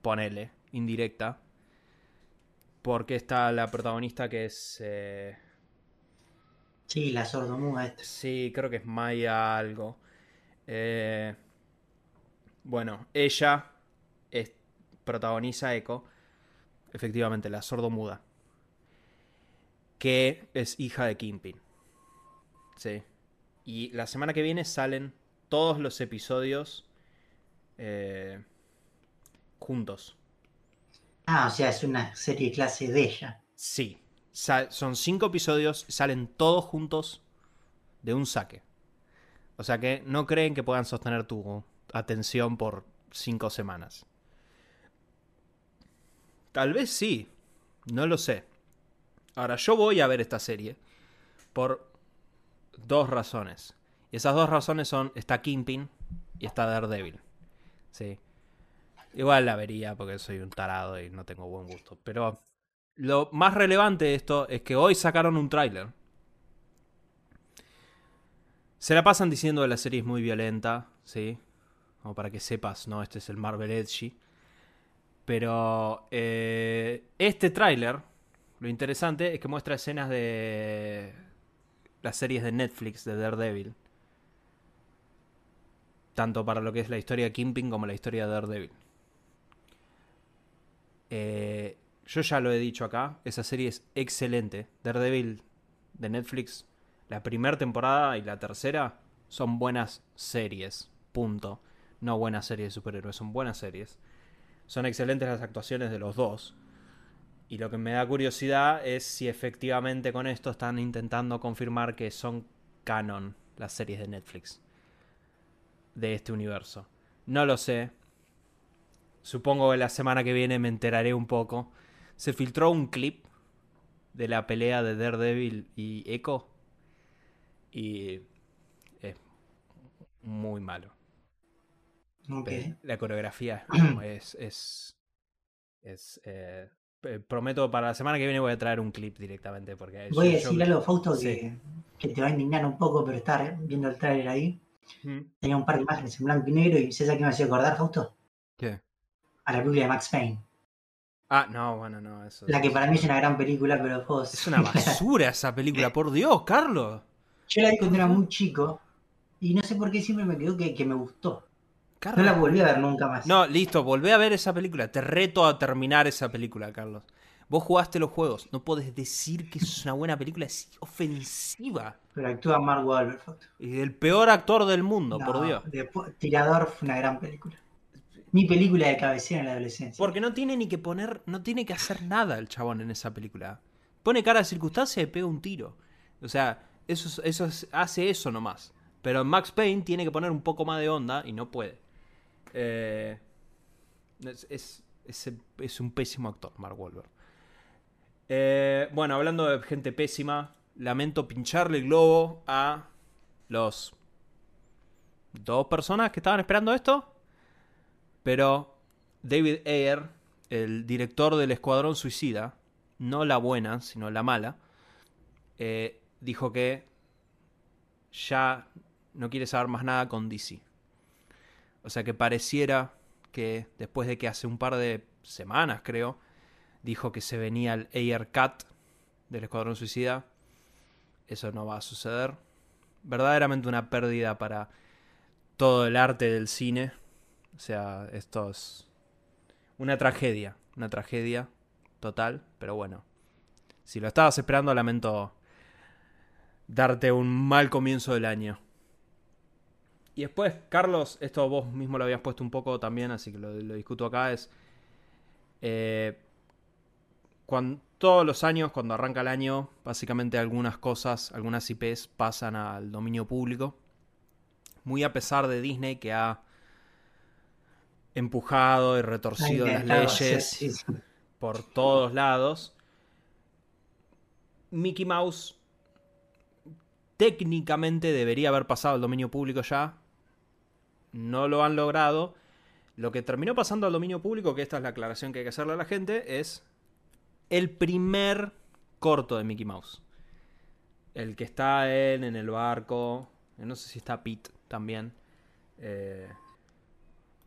Ponele, indirecta. Porque está la protagonista que es. Eh... Sí, la sordomuda esta. Sí, creo que es Maya algo. Eh... Bueno, ella es protagoniza Echo, efectivamente, la sordomuda, que es hija de Kingpin. Sí. Y la semana que viene salen todos los episodios eh, juntos. Ah, o sea, es una serie clase de ella. Sí. son cinco episodios, salen todos juntos de un saque. O sea que no creen que puedan sostener tu atención por cinco semanas. Tal vez sí. No lo sé. Ahora, yo voy a ver esta serie por dos razones. Y esas dos razones son, está Kingpin y está Daredevil. Sí. Igual la vería porque soy un tarado y no tengo buen gusto. Pero lo más relevante de esto es que hoy sacaron un tráiler. Se la pasan diciendo que la serie es muy violenta, ¿sí? Como para que sepas, ¿no? Este es el Marvel Edgy. Pero eh, este tráiler, lo interesante es que muestra escenas de las series de Netflix de Daredevil. Tanto para lo que es la historia de Kingpin como la historia de Daredevil. Eh, yo ya lo he dicho acá, esa serie es excelente. Daredevil de Netflix, la primera temporada y la tercera son buenas series, punto. No buenas series de superhéroes, son buenas series. Son excelentes las actuaciones de los dos. Y lo que me da curiosidad es si efectivamente con esto están intentando confirmar que son canon las series de Netflix de este universo. No lo sé. Supongo que la semana que viene me enteraré un poco. Se filtró un clip de la pelea de Daredevil y Echo. Y es muy malo. Ok. La coreografía es. es, es eh, eh, prometo para la semana que viene voy a traer un clip directamente. Porque Voy a decir algo, Fausto, Sí. que, que te va a indignar un poco, pero estar viendo el tráiler ahí. Mm. Tenía un par de imágenes en blanco y negro y ¿sabes a qué me hacía acordar, Fausto? ¿Qué? A la película de Max Payne. Ah, no, bueno, no. Eso, La que para mí es una gran película, pero vos... Es una basura esa película, por Dios, Carlos. Yo la vi cuando era muy chico y no sé por qué siempre me quedó que, que me gustó. No Carlos. la volví a ver nunca más. No, listo, volvé a ver esa película. Te reto a terminar esa película, Carlos. Vos jugaste los juegos. No podés decir que es una buena película. Es ofensiva. Pero actúa Mark Wahlberg. Y el peor actor del mundo, No, por Dios. Tirador fue una gran película. Mi película de cabecera en la adolescencia. Porque no tiene ni que poner, no tiene que hacer nada el chabón en esa película. Pone cara de circunstancia y pega un tiro. O sea, eso, es- eso es- hace eso nomás. Pero Max Payne tiene que poner un poco más de onda y no puede. Eh, es, es, es- es un pésimo actor, Mark Wahlberg. Eh, bueno, hablando de gente pésima, lamento pincharle el globo a los dos personas que estaban esperando esto. Pero David Ayer, el director del Escuadrón Suicida, no la buena, sino la mala, eh, dijo que ya no quiere saber más nada con DC. O sea que pareciera que después de que hace un par de semanas, creo, dijo que se venía el Ayer Cut del Escuadrón Suicida, eso no va a suceder. Verdaderamente una pérdida para todo el arte del cine. O sea, esto es una tragedia, una tragedia total, pero bueno. Si lo estabas esperando, lamento darte un mal comienzo del año. Y después, Carlos, esto vos mismo lo habías puesto un poco también, así que lo, discuto acá, es... eh, cuan- todos los años, cuando arranca el año, básicamente algunas cosas, algunas IPs pasan al dominio público. Muy a pesar de Disney que ha empujado y retorcido las leyes sí, sí, sí. por todos lados. Mickey Mouse técnicamente debería haber pasado al dominio público ya. No lo han logrado. Lo que terminó pasando al dominio público, que esta es la aclaración que hay que hacerle a la gente, es el primer corto de Mickey Mouse. El que está él en el barco. No sé si está Pete también. eh,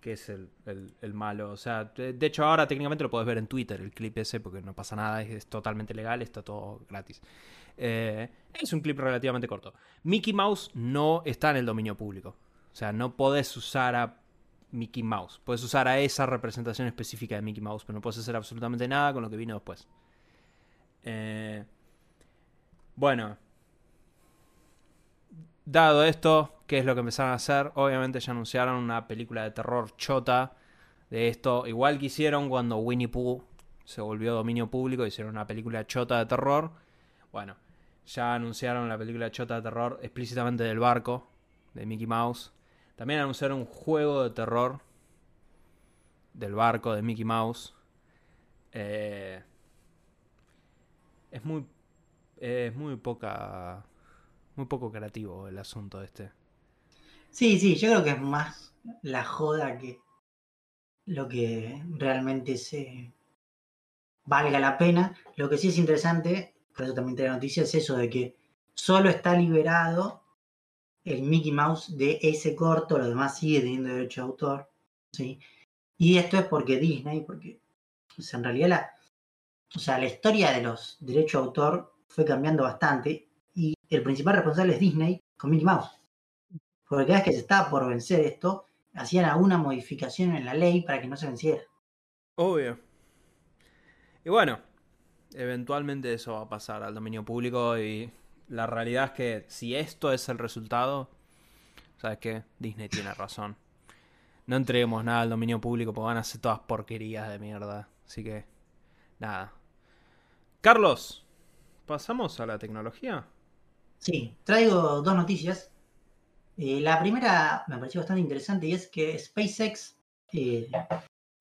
que es el, el- malo. O sea, de, hecho ahora técnicamente lo puedes ver en Twitter, el clip ese, porque no pasa nada, es, es totalmente legal, está todo gratis. Eh, es un clip relativamente corto. Mickey Mouse no está en el dominio público. O sea, no podés usar a Mickey Mouse. Puedes usar a esa representación específica de Mickey Mouse, pero no puedes hacer absolutamente nada con lo que vino después. Eh, bueno. Dado esto, ¿qué es lo que empezaron a hacer? Obviamente ya anunciaron una película de terror chota de esto. Igual que hicieron cuando Winnie Pooh se volvió dominio público, hicieron una película chota de terror. Bueno, ya anunciaron la película chota de terror explícitamente del barco de Mickey Mouse. También anunciaron un juego de terror del barco de Mickey Mouse. Eh, es muy es muy poca muy poco creativo el asunto este Sí, sí, yo creo que es más la joda que lo que realmente se valga la pena. Lo que sí es interesante, por eso también la noticia, es eso de que solo está liberado el Mickey Mouse de ese corto, lo demás sigue teniendo derecho de autor. ¿sí? Y esto es porque Disney, porque en realidad la, o sea, la historia de los derechos de autor fue cambiando bastante y el principal responsable es Disney con Mickey. Porque cada vez que se estaba por vencer esto, hacían alguna modificación en la ley para que no se venciera. Obvio. Y bueno, eventualmente eso va a pasar al dominio público y la realidad es que si esto es el resultado, ¿sabes qué? Disney tiene razón. No entreguemos nada al dominio público porque van a hacer todas porquerías de mierda. Así que, nada. Carlos, ¿pasamos a la tecnología? Sí, traigo dos noticias. Eh, la primera me pareció bastante interesante y es que SpaceX eh,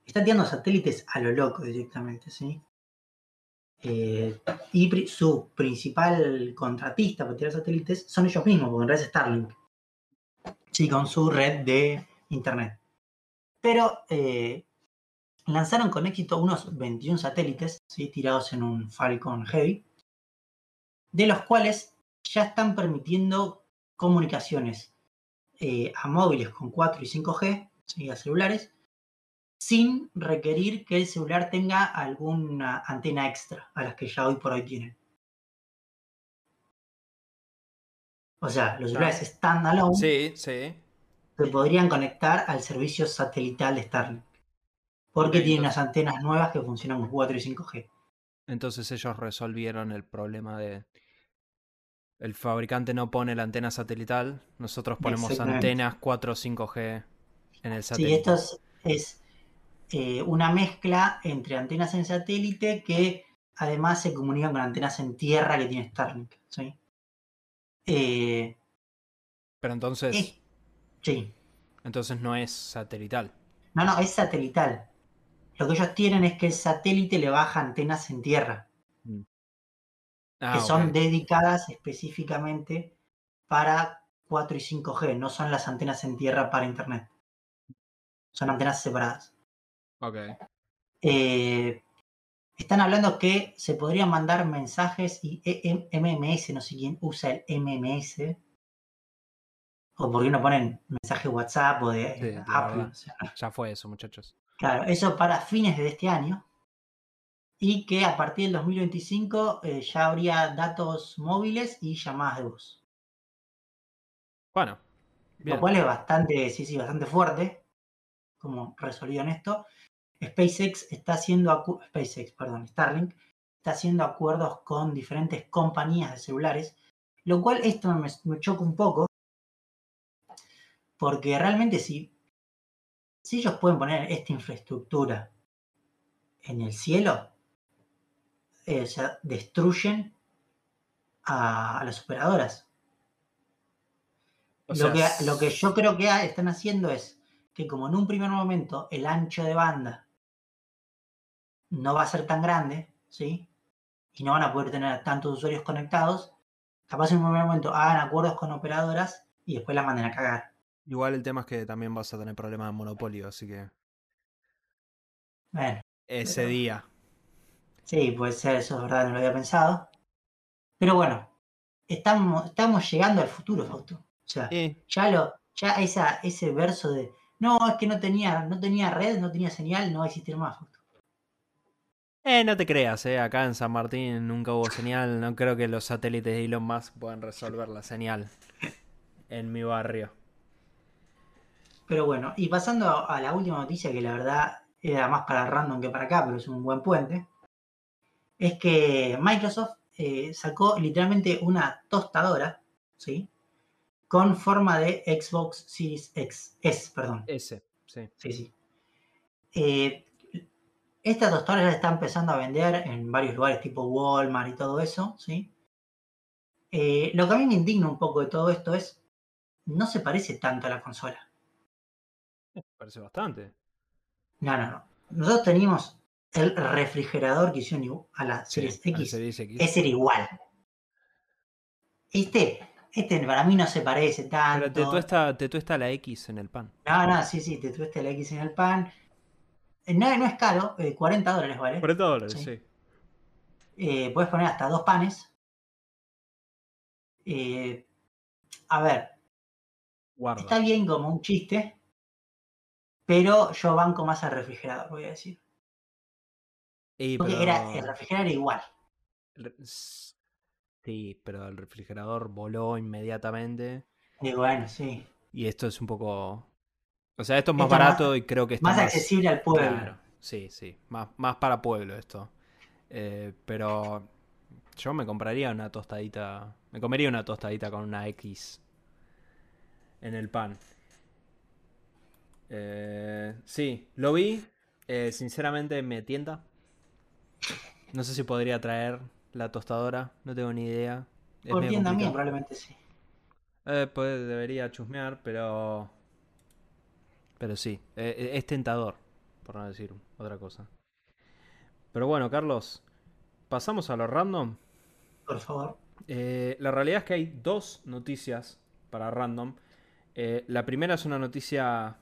está tirando satélites a lo loco directamente, ¿sí? Eh, y su principal contratista para tirar satélites son ellos mismos, porque en realidad es Starlink. Sí, con su red de internet. Pero lanzaron con éxito unos 21 satélites ¿sí? tirados en un Falcon Heavy, de los cuales ya están permitiendo comunicaciones eh, a móviles con 4 y 5G, ¿sí? a celulares, sin requerir que el celular tenga alguna antena extra a las que ya hoy por hoy tienen. O sea, los celulares standalone sí, sí. se podrían conectar al servicio satelital de Starlink. Porque tienen unas antenas nuevas que funcionan con 4 y 5G. Entonces ellos resolvieron el problema de... El fabricante no pone la antena satelital, nosotros ponemos antenas 4 o 5G en el satélite. Sí, esto es eh, una mezcla entre antenas en satélite que además se comunican con antenas en tierra que tiene Starlink. ¿sí? Eh, Pero entonces. sí. Entonces no es satelital. No, no, es satelital. Lo que ellos tienen es que el satélite le baja antenas en tierra. Mm. Que ah, son dedicadas específicamente para 4 y 5G, no son las antenas en tierra para Internet. Son antenas separadas. Ok. Eh, están hablando que se podrían mandar mensajes y e, MMS, no sé quién usa el MMS. O por qué no ponen mensaje WhatsApp o de Apple. Ya fue eso, muchachos. Claro, eso para fines de este año. Y que a partir del 2025 eh, ya habría datos móviles y llamadas de voz. Bueno. Lo cual es bastante, sí, sí, bastante fuerte. Como resolvieron esto. SpaceX está haciendo, SpaceX, perdón, Starlink, está haciendo acuerdos con diferentes compañías de celulares, lo cual esto me, choca un poco, porque realmente si, si ellos pueden poner esta infraestructura en el cielo, eh, o sea, destruyen a, las operadoras. lo, que, lo que yo creo que están haciendo es que como en un primer momento el ancho de banda no va a ser tan grande, ¿sí? Y no van a poder tener tantos usuarios conectados. Capaz en un primer momento hagan acuerdos con operadoras y después las manden a cagar. Igual el tema es que también vas a tener problemas de monopolio, así que. Bueno. Ese día. Sí, puede ser, eso es verdad, no lo había pensado. Pero bueno, estamos, estamos llegando al futuro, Fausto. O sea, ya lo, ya esa, ese verso de no, es que no tenía, no tenía red, no tenía señal, no va a existir más, Fausto. Eh, no te creas, eh. Acá en San Martín nunca hubo señal. No creo que los satélites de Elon Musk puedan resolver la señal en mi barrio. Pero bueno, y pasando a la última noticia, que la verdad era más para random que para acá, pero es un buen puente, es que Microsoft eh, sacó literalmente una tostadora, ¿sí? Con forma de Xbox Series X, S, perdón. S, sí. Sí, sí. Eh, estas tostadoras ya están empezando a vender en varios lugares tipo Walmart y todo eso, ¿sí? Eh, lo que a mí me indigna un poco de todo esto es, no se parece tanto a la consola. Parece bastante. No, no, no. Nosotros teníamos el refrigerador que hicieron a la Series X. Series X. Es ser igual. Este, Este para mí no se parece tanto. Pero te tuesta, te tuesta la X en el pan. No, no, sí, sí, te tuesta la X en el pan. Eh, No, no es caro, eh, 40 dólares vale. 40 dólares, Sí. sí. Eh, puedes poner hasta dos panes. Eh, a ver, Guarda. está bien como un chiste, pero yo banco más al refrigerador, voy a decir. Porque pero- era, el refrigerador era igual. Sí, pero el refrigerador voló inmediatamente. Y bueno, sí. Y esto es un poco. O sea, esto es más Esto más- barato y creo que está Más accesible al pueblo. Claro, sí, sí. Más, más para pueblo esto. Eh, pero yo me compraría una tostadita. Me comería una tostadita con una X en el pan. Eh, sí, lo vi. Eh, sinceramente me tienta. No sé si podría traer la tostadora. No tengo ni idea. Es Por bien también, probablemente sí. Eh, pues debería chusmear, pero. Pero sí, eh, eh, es tentador, por no decir otra cosa. Pero bueno, Carlos, pasamos a lo random. Por favor. Eh, la realidad es que hay dos noticias para random. La primera es una noticia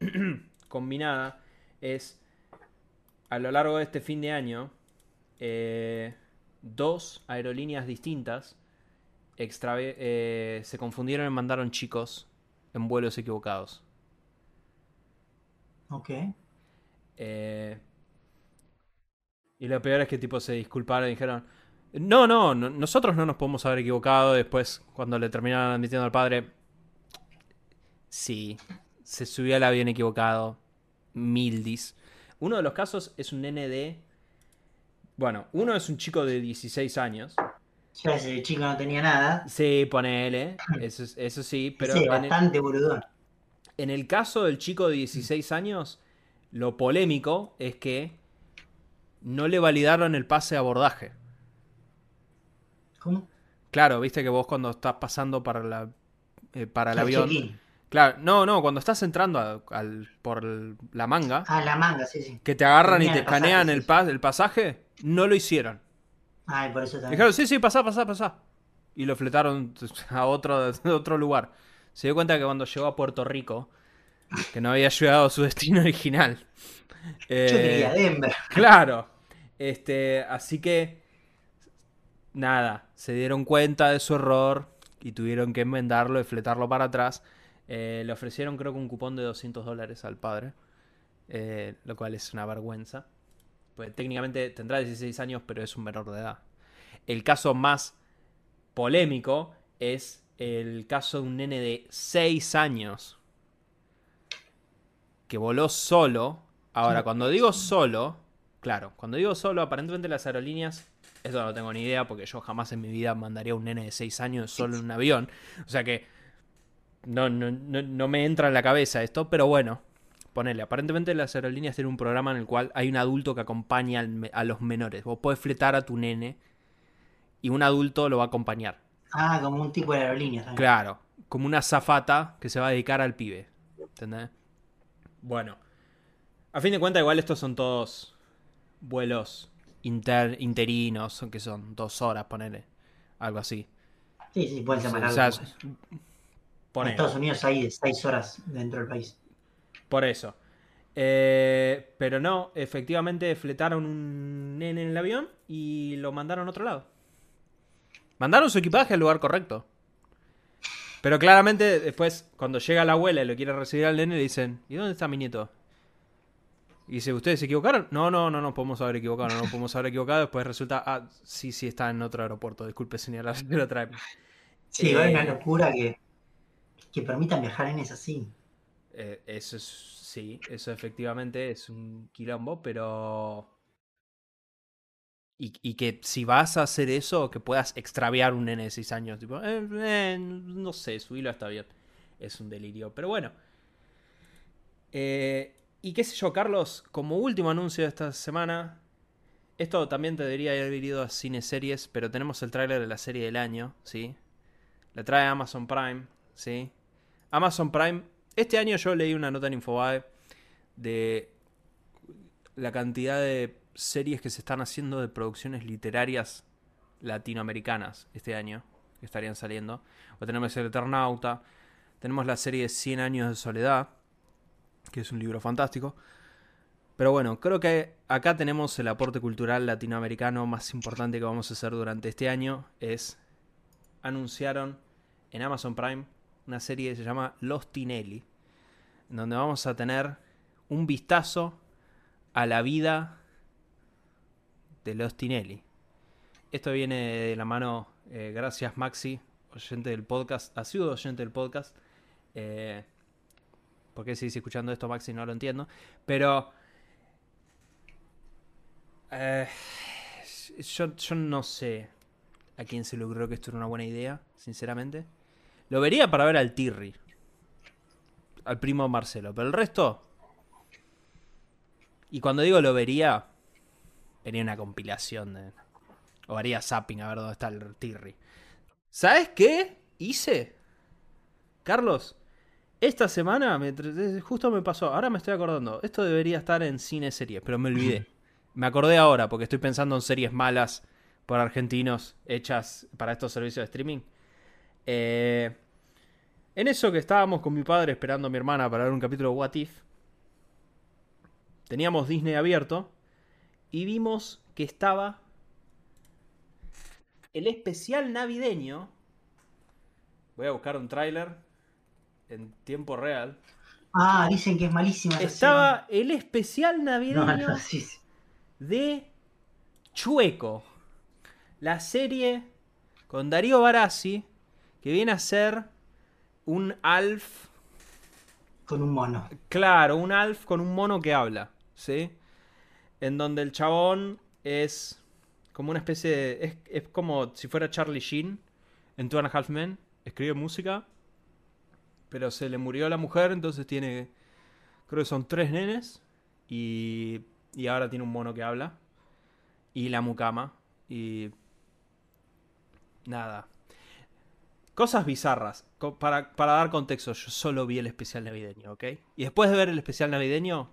combinada. Es a lo largo de este fin de año, eh, dos aerolíneas distintas eh, se confundieron y mandaron chicos en vuelos equivocados. Ok. Eh, y lo peor es que tipo se disculparon y dijeron, no, no, no, nosotros no nos podemos haber equivocado. Después, cuando le terminaron admitiendo al padre, sí, se subió al avión equivocado. Mildis. Uno de los casos es un nene de... Bueno, uno es un chico de 16 años. Ya ese chico no tenía nada. Sí, ponele, eso, es- eso sí, pero sí, el- bastante boludón. En el caso del chico de 16 años, lo polémico es que no le validaron el pase de abordaje. ¿Cómo? Claro, viste que vos cuando estás pasando para, la, eh, para el El avión. Claro, no, no, cuando estás entrando a- al- por la manga, Ah, la manga, sí, sí. que te agarran y te el pasaje, escanean sí, el, el pasaje, no lo hicieron. Ay, por eso también. Dijeron, sí, sí, pasá, pasá, pasá. Y lo fletaron a otro, a otro lugar. Se dio cuenta que cuando llegó a Puerto Rico, que no había llegado a su destino original. Yo Eh, quería Denver. Claro. Este, así que nada, se dieron cuenta de su error y tuvieron que enmendarlo y fletarlo para atrás. Eh, le ofrecieron creo que un cupón de 200 dólares al padre, eh, lo cual es una vergüenza. Pues técnicamente tendrá 16 años, pero es un menor de edad. El caso más polémico es el caso de un nene de 6 años que voló solo. Ahora, cuando digo solo, claro, cuando digo solo, aparentemente las aerolíneas, esto no tengo ni idea porque yo jamás en mi vida mandaría a un nene de 6 años solo en un avión. O sea que no, no, no, no me entra en la cabeza esto, pero bueno, ponele. Aparentemente las aerolíneas tienen un programa en el cual hay un adulto que acompaña al a los menores. Vos podés fletar a tu nene y un adulto lo va a acompañar. Ah, como un tipo de aerolínea también. Claro, como una zafata que se va a dedicar al pibe. ¿Entendés? Bueno, a fin de cuentas, igual estos son todos vuelos inter- interinos, que son dos horas, ponele. Algo así. Sí, sí, pueden ser O sea, ponele. Estados Unidos hay de 6 horas dentro del país. Por eso. Eh, pero no, efectivamente fletaron un nene en el avión y lo mandaron a otro lado. Mandaron su equipaje al lugar correcto. Pero claramente después, cuando llega la abuela y lo quiere recibir al nene, le dicen, ¿y dónde está mi nieto? Y dice, ¿ustedes se equivocaron? No, no, no, no podemos haber equivocado, no nos podemos haber equivocado. Después resulta, ah, sí, sí, está en otro aeropuerto. Disculpe, señora, se lo trae. Sí, Eh, es una locura que, que permitan viajar en esa así. Eh, eso es, sí, eso efectivamente es un quilombo, pero... Y, y que si vas a hacer eso, que puedas extraviar un nene de 6 años, tipo, eh, eh, no sé, subilo está bien. Es un delirio, pero bueno. Eh, y qué sé yo, Carlos, como último anuncio de esta semana, esto también te debería haber ido a cine series, pero tenemos el tráiler de la serie del año, ¿sí? La trae Amazon Prime, ¿sí? Amazon Prime este año yo leí una nota en Infobae de la cantidad de series que se están haciendo de producciones literarias latinoamericanas este año. que estarían saliendo. O tenemos El Eternauta. Tenemos la serie 100 años de soledad, que es un libro fantástico. Pero bueno, creo que acá tenemos el aporte cultural latinoamericano más importante que vamos a hacer durante este año. Es, anunciaron en Amazon Prime una serie que se llama Los Tinelli, donde vamos a tener un vistazo a la vida de los Tinelli. Esto viene de la mano, eh, gracias Maxi, oyente del podcast, ha sido oyente del podcast. Eh, ¿Por qué sigues escuchando esto, Maxi? No lo entiendo. Pero eh, yo, yo, no sé a quién se ocurrió que esto era una buena idea, sinceramente. Lo vería para ver al Tirri. Al primo Marcelo. Pero el resto. Y cuando digo lo vería, venía una compilación de. O haría zapping a ver dónde está el Tirri. ¿Sabes qué hice? Carlos, esta semana me, justo me pasó. Ahora me estoy acordando. Esto debería estar en cine series, pero me olvidé. Me acordé ahora porque estoy pensando en series malas por argentinos hechas para estos servicios de streaming. Eh, en eso que estábamos con mi padre esperando a mi hermana para ver un capítulo de What If, teníamos Disney abierto y vimos que estaba el especial navideño. Voy a buscar un tráiler en tiempo real. Ah, dicen que es malísima. Estaba el especial navideño de Chueco. La serie con Darío Barassi que viene a ser un Alf. Con un mono. Claro, un Alf con un mono que habla. ¿Sí? En donde el chabón es como una especie de. Es, como si fuera Charlie Sheen en Two and a Half Men. Escribe música. Pero se le murió la mujer, entonces tiene. Creo que son tres nenes. Y. Y ahora tiene un mono que habla. Y la mucama. Y. Nada. Cosas bizarras. Para, dar contexto, yo solo vi el especial navideño, ¿ok? Y después de ver el especial navideño,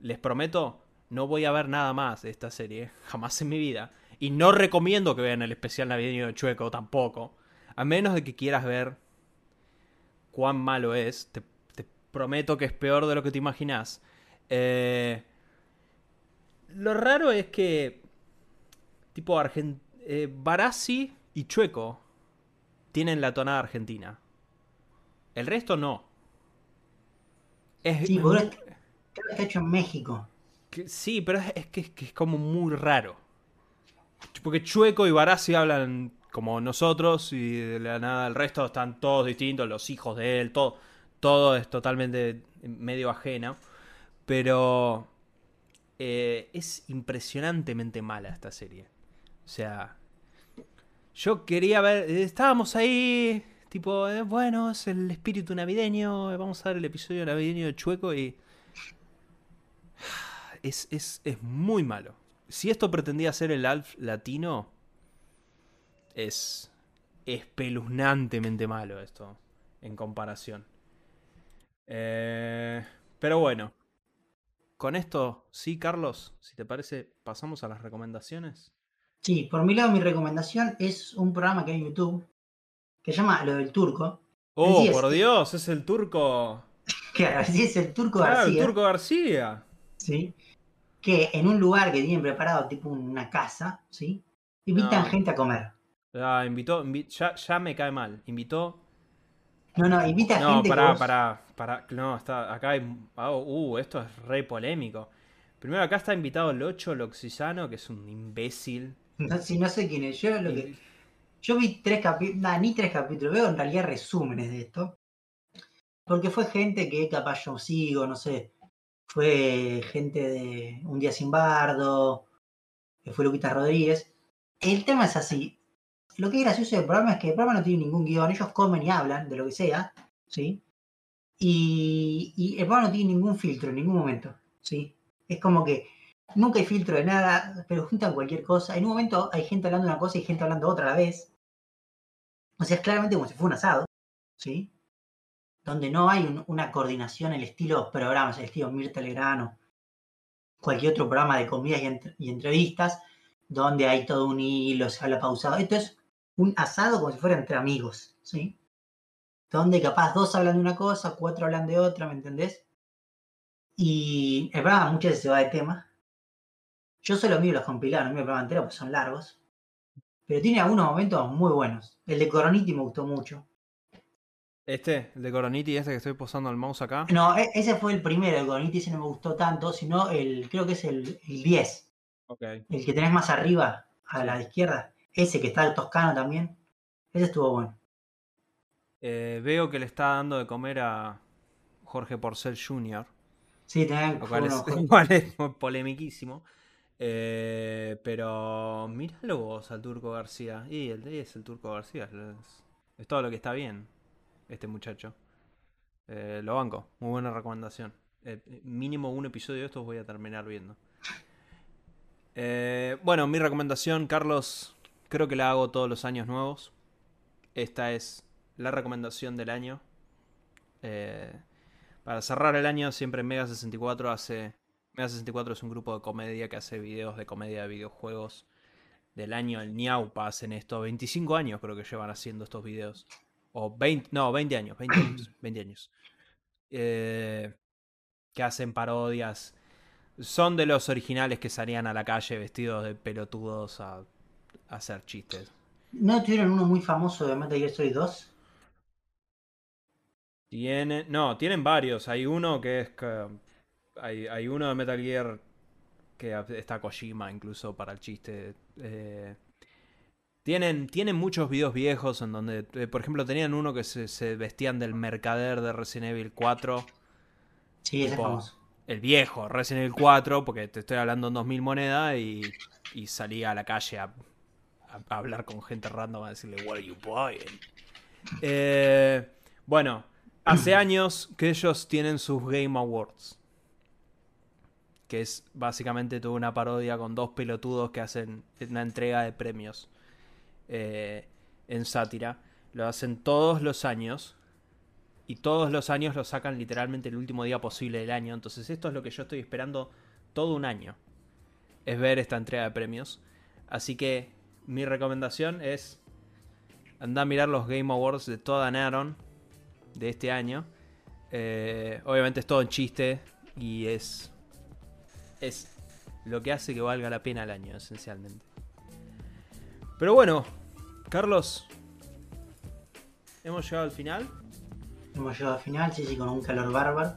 les prometo, no voy a ver nada más de esta serie, jamás en mi vida. Y no recomiendo que vean el especial navideño de Chueco tampoco. A menos de que quieras ver cuán malo es. Te, prometo que es peor de lo que te imaginas. Eh, lo raro es que. Tipo, Argent eh, Barassi y Chueco tienen la tonada argentina. El resto no. Es, sí, creo que está hecho en México. sí, pero es, que, es, como muy raro. Porque Chueco y Barassi hablan como nosotros y de la nada el resto están todos distintos, los hijos de él, todo, todo es totalmente medio ajeno. Pero eh, es impresionantemente mala esta serie. O sea, yo quería ver, estábamos ahí, tipo, eh, bueno, es el espíritu navideño, vamos a ver el episodio navideño de Chueco y... Es, es, es muy malo. Si esto pretendía ser el Alf latino, es espeluznantemente malo esto, en comparación. Eh, pero bueno, con esto, sí, Carlos, si te parece, pasamos a las recomendaciones. Sí, por mi lado mi recomendación es un programa que hay en YouTube que se llama Lo del Turco. Oh, por Dios, es el turco. Claro, sí, es el turco claro, García. el turco García. Sí. Que en un lugar que tienen preparado, tipo una casa, ¿sí? Invitan gente a comer. Ah, invitó, ya, ya me cae mal. Invitó. No, no, invita a gente. No, pará, pará, pará. No, está, acá hay. Oh, uh, esto es re polémico. Primero acá está invitado Locho Loxisano, que es un imbécil. No, si no sé quién es. Yo, lo que, yo vi tres capítulos, ni tres capítulos, veo en realidad resúmenes de esto. Porque fue gente que capaz yo sigo, no sé. Fue gente de Un Día Sin Bardo, que fue Luquita Rodríguez. El tema es así. Lo que es gracioso del programa es que el programa no tiene ningún guion. Ellos comen y hablan de lo que sea, ¿sí? Y, y el programa no tiene ningún filtro en ningún momento, ¿sí? Es como que nunca hay filtro de nada, pero juntan cualquier cosa. En un momento hay gente hablando una cosa y gente hablando otra a la vez. O sea, es claramente como si fuera un asado, ¿sí? Donde no hay una coordinación, el estilo programas, el estilo Mirta Legrano, cualquier otro programa de comidas y, entrevistas, donde hay todo un hilo, se habla pausado. Esto es un asado como si fuera entre amigos, ¿sí? Donde capaz dos hablan de una cosa, cuatro hablan de otra, ¿me entendés? Y es verdad, muchas veces se va de tema. Yo solo miro los compilados, no miro el programa entero porque son largos. Pero tiene algunos momentos muy buenos. El de Coroniti me gustó mucho. Este, el de Coroniti, este que estoy posando el mouse acá. No, e- ese fue el primero, el Coroniti ese no me gustó tanto, sino el, creo que es el, el 10. Ok. El que tenés más arriba, a la izquierda. Ese que está el toscano también. Ese estuvo bueno. Eh, veo que le está dando de comer a Jorge Porcel Jr. Sí, tenés Lo cual es, uno- lo cual es muy polemiquísimo. Eh, pero míralo vos al Turco García. Y el es el Turco García. Es, todo lo que está bien, este muchacho. Eh, lo banco. Muy buena recomendación. Eh, mínimo un episodio de estos voy a terminar viendo. Bueno, mi recomendación, Carlos, creo que la hago todos los años nuevos. Esta es la recomendación del año. Para cerrar el año, siempre Mega 64 hace. Mega 64 es un grupo de comedia que hace videos de comedia de videojuegos del año. El Niaupa hacen esto. 25 años creo que llevan haciendo estos videos. O 20, no, 20 años, 20 años, 20 años. Eh, que hacen parodias. Son de los originales que salían a la calle vestidos de pelotudos a, a hacer chistes. ¿No tuvieron uno muy famoso de Metal Gear Solid 2? Tiene, no, tienen varios. Hay uno que es que hay, hay uno de Metal Gear que está Kojima incluso para el chiste. Eh, tienen, tienen muchos videos viejos en donde, eh, por ejemplo, tenían uno que se, se vestían del mercader de Resident Evil 4. Sí, Tipo, famoso. El viejo, Resident Evil 4, porque te estoy hablando en 2000 monedas y, y salía a la calle a, a- a hablar con gente random a decirle, What are you buying? Eh, bueno, hace años que ellos tienen sus Game Awards. Que es básicamente toda una parodia con dos pelotudos que hacen una entrega de premios eh, en sátira. Lo hacen todos los años. Y todos los años lo sacan literalmente el último día posible del año. Entonces esto es lo que yo estoy esperando todo un año. Es ver esta entrega de premios. Así que mi recomendación es anda a mirar los Game Awards de toda Naron de este año. Eh, obviamente es todo en chiste y es es lo que hace que valga la pena el año esencialmente. Pero bueno, Carlos, hemos llegado al final. Hemos llegado al final, sí, sí, con un calor bárbaro.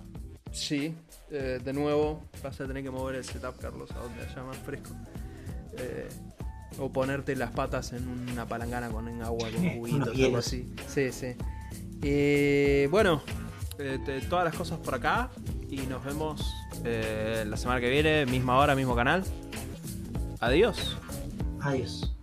Sí, eh, de nuevo vas a tener que mover el setup, Carlos, a donde haya más fresco. Eh, o ponerte las patas en una palangana con agua, con juguitos, algo hielos. así. Sí, sí. Eh, bueno, eh, te- todas las cosas por acá y nos vemos eh, la semana que viene, misma hora, mismo canal. Adiós. Adiós.